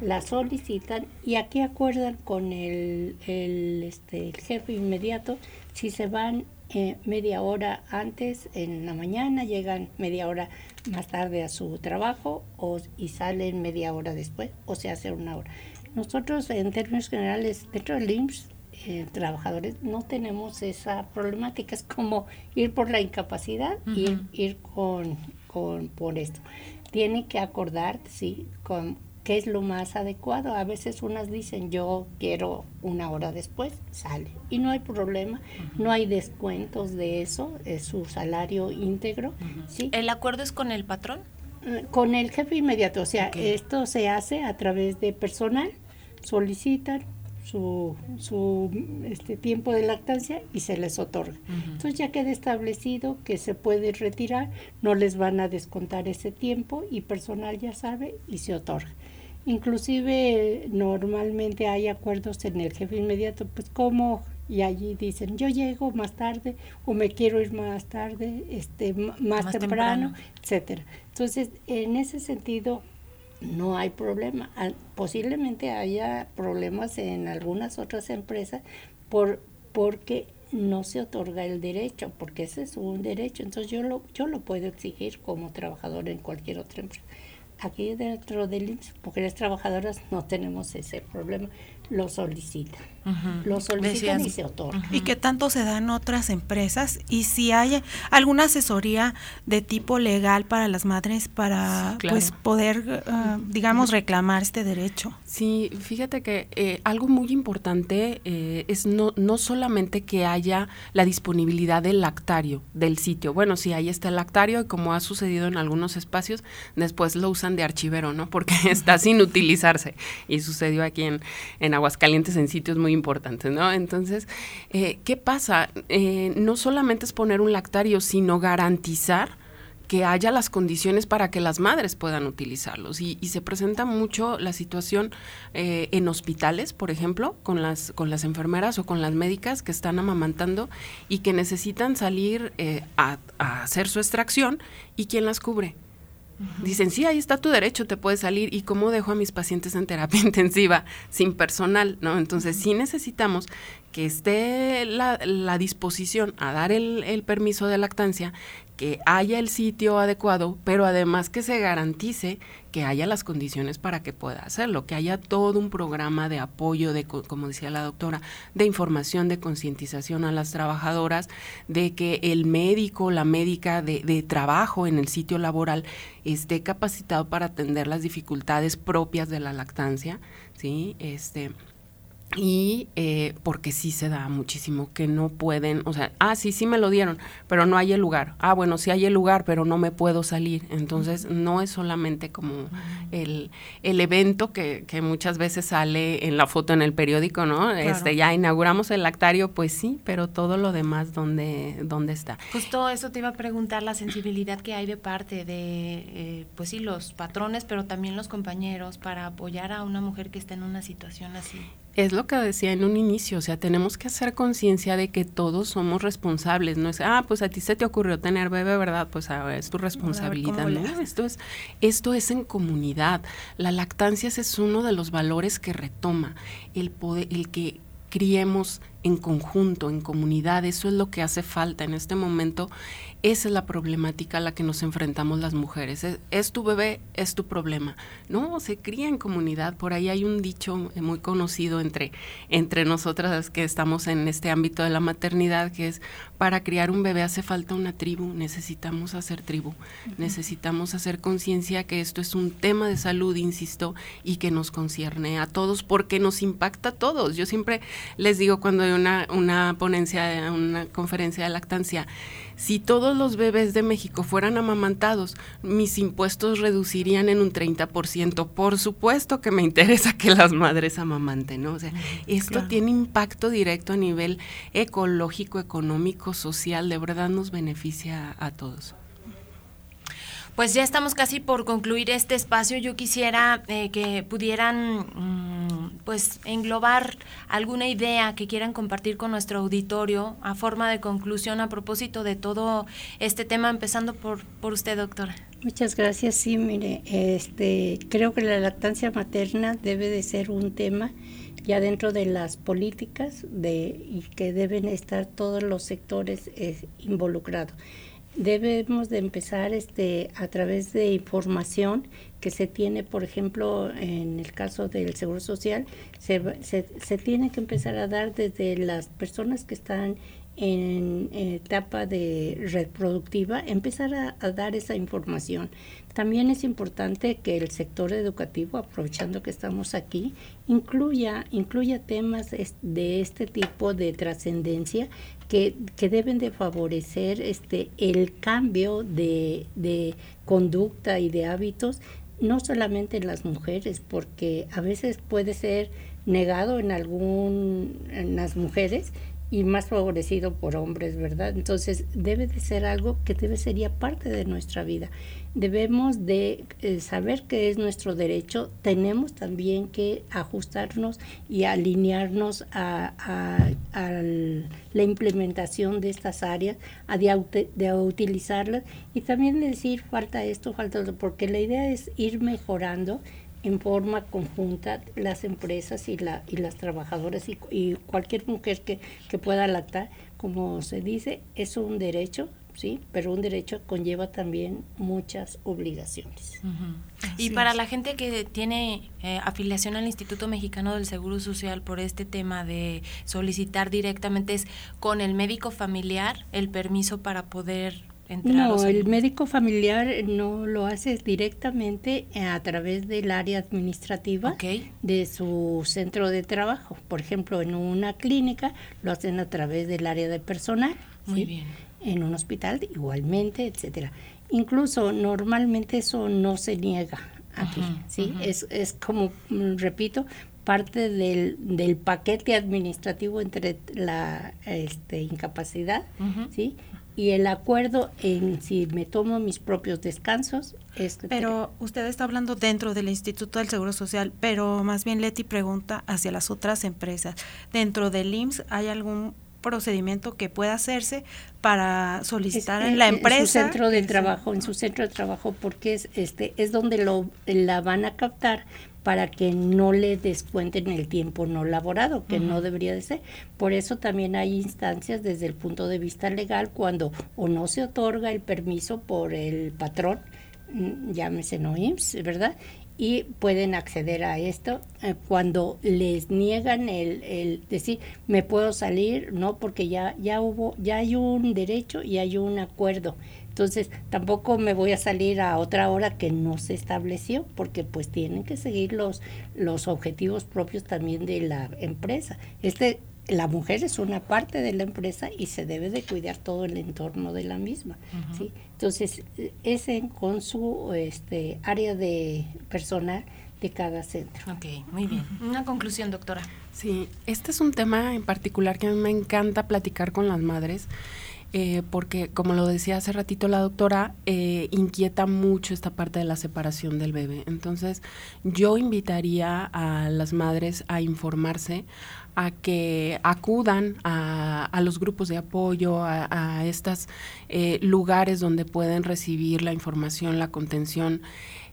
La solicitan y aquí acuerdan con el, el, este, el jefe inmediato si se van eh, media hora antes en la mañana, llegan media hora más tarde a su trabajo o, y salen media hora después o se hace una hora. Nosotros en términos generales dentro del IMSS, eh, trabajadores, no tenemos esa problemática, es como ir por la incapacidad y ir, con, con, por esto. Tiene que acordar, sí, con, qué es lo más adecuado. A veces unas dicen yo quiero una hora después, sale. Y no hay problema, no hay descuentos de eso, es su salario íntegro. ¿sí? ¿El acuerdo es con el patrón? Mm, con el jefe inmediato, o sea, esto se hace a través de personal, solicitan su, su este, tiempo de lactancia y se les otorga. Entonces ya queda establecido que se puede retirar, no les van a descontar ese tiempo y personal ya sabe y se otorga. Inclusive normalmente hay acuerdos en el jefe inmediato, pues como y allí dicen yo llego más tarde o me quiero ir más tarde, este más, temprano, etcétera. Entonces en ese sentido no hay problema. Ah, posiblemente haya problemas en algunas otras empresas por porque no se otorga el derecho, porque ese es un derecho. Entonces yo lo yo lo puedo exigir como trabajador en cualquier otra empresa. Aquí dentro del IMSS, mujeres trabajadoras, no tenemos ese problema lo solicitan. Lo solicitan y se otorga. ¿Y qué tanto se da en otras empresas? Y si hay alguna asesoría de tipo legal para las madres para pues poder, ah, digamos, reclamar este derecho. Sí, fíjate que eh, algo muy importante eh, es no, no solamente que haya la disponibilidad del lactario del sitio. Bueno, sí, ahí está el lactario y como ha sucedido en algunos espacios, después lo usan de archivero, ¿no? [LAUGHS] Porque está sin utilizarse. Y sucedió aquí en, en Aguascalientes en sitios muy importantes, ¿no? Entonces, eh, ¿qué pasa? Eh, no solamente es poner un lactario, sino garantizar que haya las condiciones para que las madres puedan utilizarlos. Y, se presenta mucho la situación eh, en hospitales, por ejemplo, con las, con las enfermeras o con las médicas que están amamantando y que necesitan salir a, a hacer su extracción y quién las cubre Dicen, sí, ahí está tu derecho, te puedes salir. ¿Y cómo dejo a mis pacientes en terapia [LAUGHS] intensiva sin personal? ¿no? Entonces, sí necesitamos que esté la, la disposición a dar el, el, permiso de lactancia, que haya el sitio adecuado, pero además que se garantice que haya las condiciones para que pueda hacerlo, que haya todo un programa de apoyo, de, como decía la doctora, de información, de concientización a las trabajadoras, de que el médico, la médica de, de trabajo en el sitio laboral esté capacitado para atender las dificultades propias de la lactancia, ¿sí? Este, y eh, porque sí se da muchísimo que no pueden, o sea, ah, sí, sí me lo dieron, pero no hay el lugar. Ah, bueno, sí hay el lugar, pero no me puedo salir. Entonces, no es solamente como el, el evento que, que, muchas veces sale en la foto en el periódico, ¿no? Este, ya inauguramos el lactario, pues sí, pero todo lo demás, ¿dónde, dónde está? Justo eso te iba a preguntar, la sensibilidad que hay de parte de, eh, pues sí, los patrones, pero también los compañeros para apoyar a una mujer que está en una situación así es lo que decía en un inicio, o sea, tenemos que hacer conciencia de que todos somos responsables, no es, ah, pues a ti se te ocurrió tener bebé, ¿verdad? Pues a es tu responsabilidad, ¿no? Esto es, esto es en comunidad. La lactancia es uno de los valores que retoma, el poder, el que criemos en conjunto, en comunidad, eso es lo que hace falta en este momento esa es la problemática a la que nos enfrentamos las mujeres. Es, tu bebé, es tu problema. No, se cría en comunidad. Por ahí hay un dicho muy conocido entre, entre nosotras que estamos en este ámbito de la maternidad, que es, para criar un bebé hace falta una tribu, necesitamos hacer tribu, necesitamos hacer conciencia que esto es un tema de salud, insisto, y que nos concierne a todos porque nos impacta a todos. Yo siempre les digo cuando hay una, una ponencia, una conferencia de lactancia, si todos los bebés de México fueran amamantados, mis impuestos reducirían en un 30%. Por supuesto que me interesa que las madres amamanten, ¿no? O sea, esto tiene impacto directo a nivel ecológico, económico, social, de verdad nos beneficia a todos. Pues ya estamos casi por concluir este espacio. Yo quisiera eh, que pudieran, mm, pues, englobar alguna idea que quieran compartir con nuestro auditorio a forma de conclusión a propósito de todo este tema, empezando por, por usted, doctora. Muchas gracias. Sí, mire, este, creo que la lactancia materna debe de ser un tema ya dentro de las políticas de, y que deben estar todos los sectores involucrados debemos de empezar este a través de información que se tiene, por ejemplo, en el caso del Seguro Social, se, se, tiene que empezar a dar desde las personas que están en, etapa de reproductiva, empezar a, dar esa información. También es importante que el sector educativo, aprovechando que estamos aquí, incluya, incluya temas de este tipo de trascendencia que, que, deben de favorecer este, el cambio de, de conducta y de hábitos, no solamente en las mujeres, porque a veces puede ser negado en algún en las mujeres y más favorecido por hombres, ¿verdad? Entonces debe de ser algo que debe sería parte de nuestra vida. Debemos de eh, saber que es nuestro derecho, tenemos también que ajustarnos y alinearnos a, la implementación de estas áreas, a de, utilizarlas. Y también decir falta esto, falta otro, porque la idea es ir mejorando en forma conjunta las empresas y, la, y las trabajadoras y, y cualquier mujer que, que, pueda lactar, como se dice, es un derecho, sí, pero un derecho conlleva también muchas obligaciones. Y para la gente que tiene eh, afiliación al Instituto Mexicano del Seguro Social por este tema de solicitar directamente es con el médico familiar el permiso para poder no, el médico familiar no lo hace directamente a través del área administrativa de su centro de trabajo. Por ejemplo, en una clínica lo hacen a través del área de personal. Muy bien. En un hospital igualmente, etcétera. Incluso normalmente eso no se niega aquí, ¿sí? Es, es como, mm, repito, parte del, del paquete administrativo entre la este, incapacidad, ¿sí? y el acuerdo en si me tomo mis propios descansos es pero usted está hablando dentro del Instituto del Seguro Social pero más bien Leti pregunta hacia las otras empresas dentro del IMSS hay algún procedimiento que pueda hacerse para solicitar en la empresa en su centro de trabajo en su centro de trabajo porque es este es donde lo la van a captar para que no le descuenten el tiempo no laborado, que no debería de ser. Por eso también hay instancias desde el punto de vista legal cuando o no se otorga el permiso por el patrón, mm, llámese NOIMS, ¿verdad? Y pueden acceder a esto eh, cuando les niegan el, el, decir me puedo salir no porque ya ya hubo ya hay un derecho y hay un acuerdo entonces, tampoco me voy a salir a otra hora que no se estableció, porque pues tienen que seguir los, los objetivos propios también de la empresa. Este, la mujer es una parte de la empresa y se debe de cuidar todo el entorno de la misma. ¿sí? Entonces, ese con su este, área de personal de cada centro. Ok, muy bien. Una conclusión, doctora. Sí, este es un tema en particular que a mí me encanta platicar con las madres eh, porque como lo decía hace ratito la doctora, eh, inquieta mucho esta parte de la separación del bebé. Entonces, yo invitaría a las madres a informarse, a que acudan a, los grupos de apoyo, a, estos eh, lugares donde pueden recibir la información, la contención,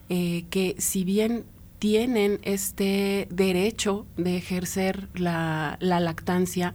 que si bien tienen este derecho de ejercer la, la lactancia,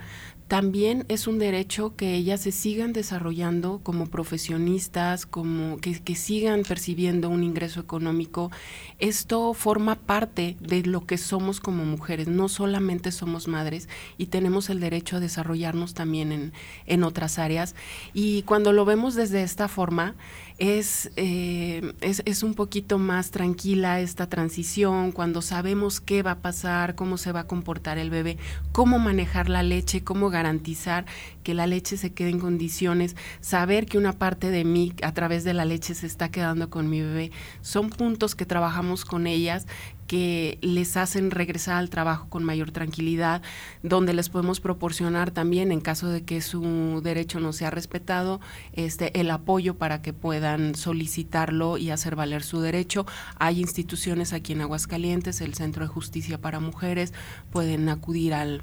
también es un derecho que ellas se sigan desarrollando como profesionistas, como que, que, sigan percibiendo un ingreso económico. Esto forma parte de lo que somos como mujeres. No solamente somos madres y tenemos el derecho a desarrollarnos también en, en otras áreas. Y cuando lo vemos desde esta forma, es, eh, es, es, un poquito más tranquila esta transición, cuando sabemos qué va a pasar, cómo se va a comportar el bebé, cómo manejar la leche, cómo garantizar que la leche se quede en condiciones, saber que una parte de mí a través de la leche se está quedando con mi bebé. Son puntos que trabajamos con ellas que les hacen regresar al trabajo con mayor tranquilidad, donde les podemos proporcionar también, en caso de que su derecho no sea respetado, este, el apoyo para que puedan solicitarlo y hacer valer su derecho. Hay instituciones aquí en Aguascalientes, el Centro de Justicia para Mujeres, pueden acudir al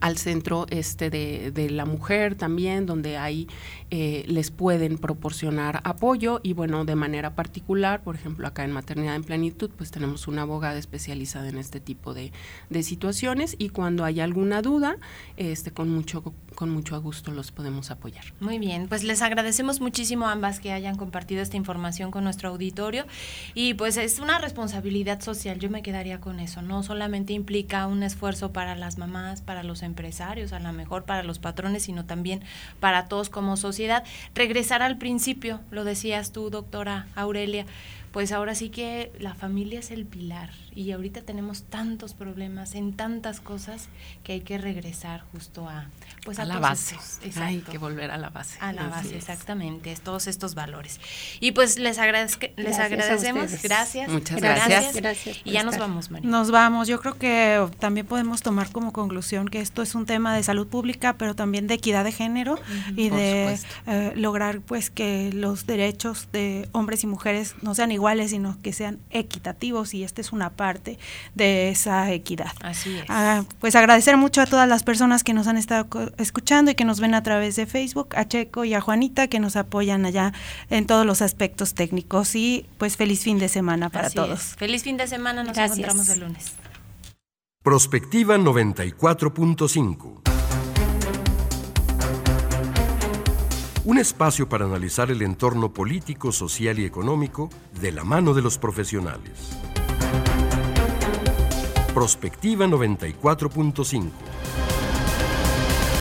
al centro este de, de, la mujer también, donde ahí eh, les pueden proporcionar apoyo. Y bueno, de manera particular, por ejemplo, acá en Maternidad en Plenitud, pues tenemos una abogada especializada en este tipo de, de situaciones. Y cuando hay alguna duda, este con mucho con mucho gusto los podemos apoyar. Muy bien, pues les agradecemos muchísimo a ambas que hayan compartido esta información con nuestro auditorio. Y pues es una responsabilidad social, yo me quedaría con eso, no solamente implica un esfuerzo para las mamás, para los empresarios, a lo mejor para los patrones, sino también para todos como sociedad. Regresar al principio, lo decías tú, doctora Aurelia, pues ahora sí que la familia es el pilar y ahorita tenemos tantos problemas en tantas cosas que hay que regresar justo a pues a, la base. Hay que volver a la base. A la base exactamente todos estos valores. Y pues les agradezco les agradecemos. gracias. Muchas gracias, gracias, y ya nos vamos María nos vamos. Yo creo que también podemos tomar como conclusión que esto es un tema de salud pública pero también de equidad de género y de eh, lograr pues que los derechos de hombres y mujeres no sean iguales sino que sean equitativos y esta es una parte de esa equidad. Así es. Ah, pues agradecer mucho a todas las personas que nos han estado escuchando y que nos ven a través de Facebook, a Checo y a Juanita que nos apoyan allá en todos los aspectos técnicos y pues feliz fin de semana para todos. Feliz fin de semana, nos encontramos el lunes. Prospectiva 94.5 Un espacio para analizar el entorno político, social y económico de la mano de los profesionales. Prospectiva 94.5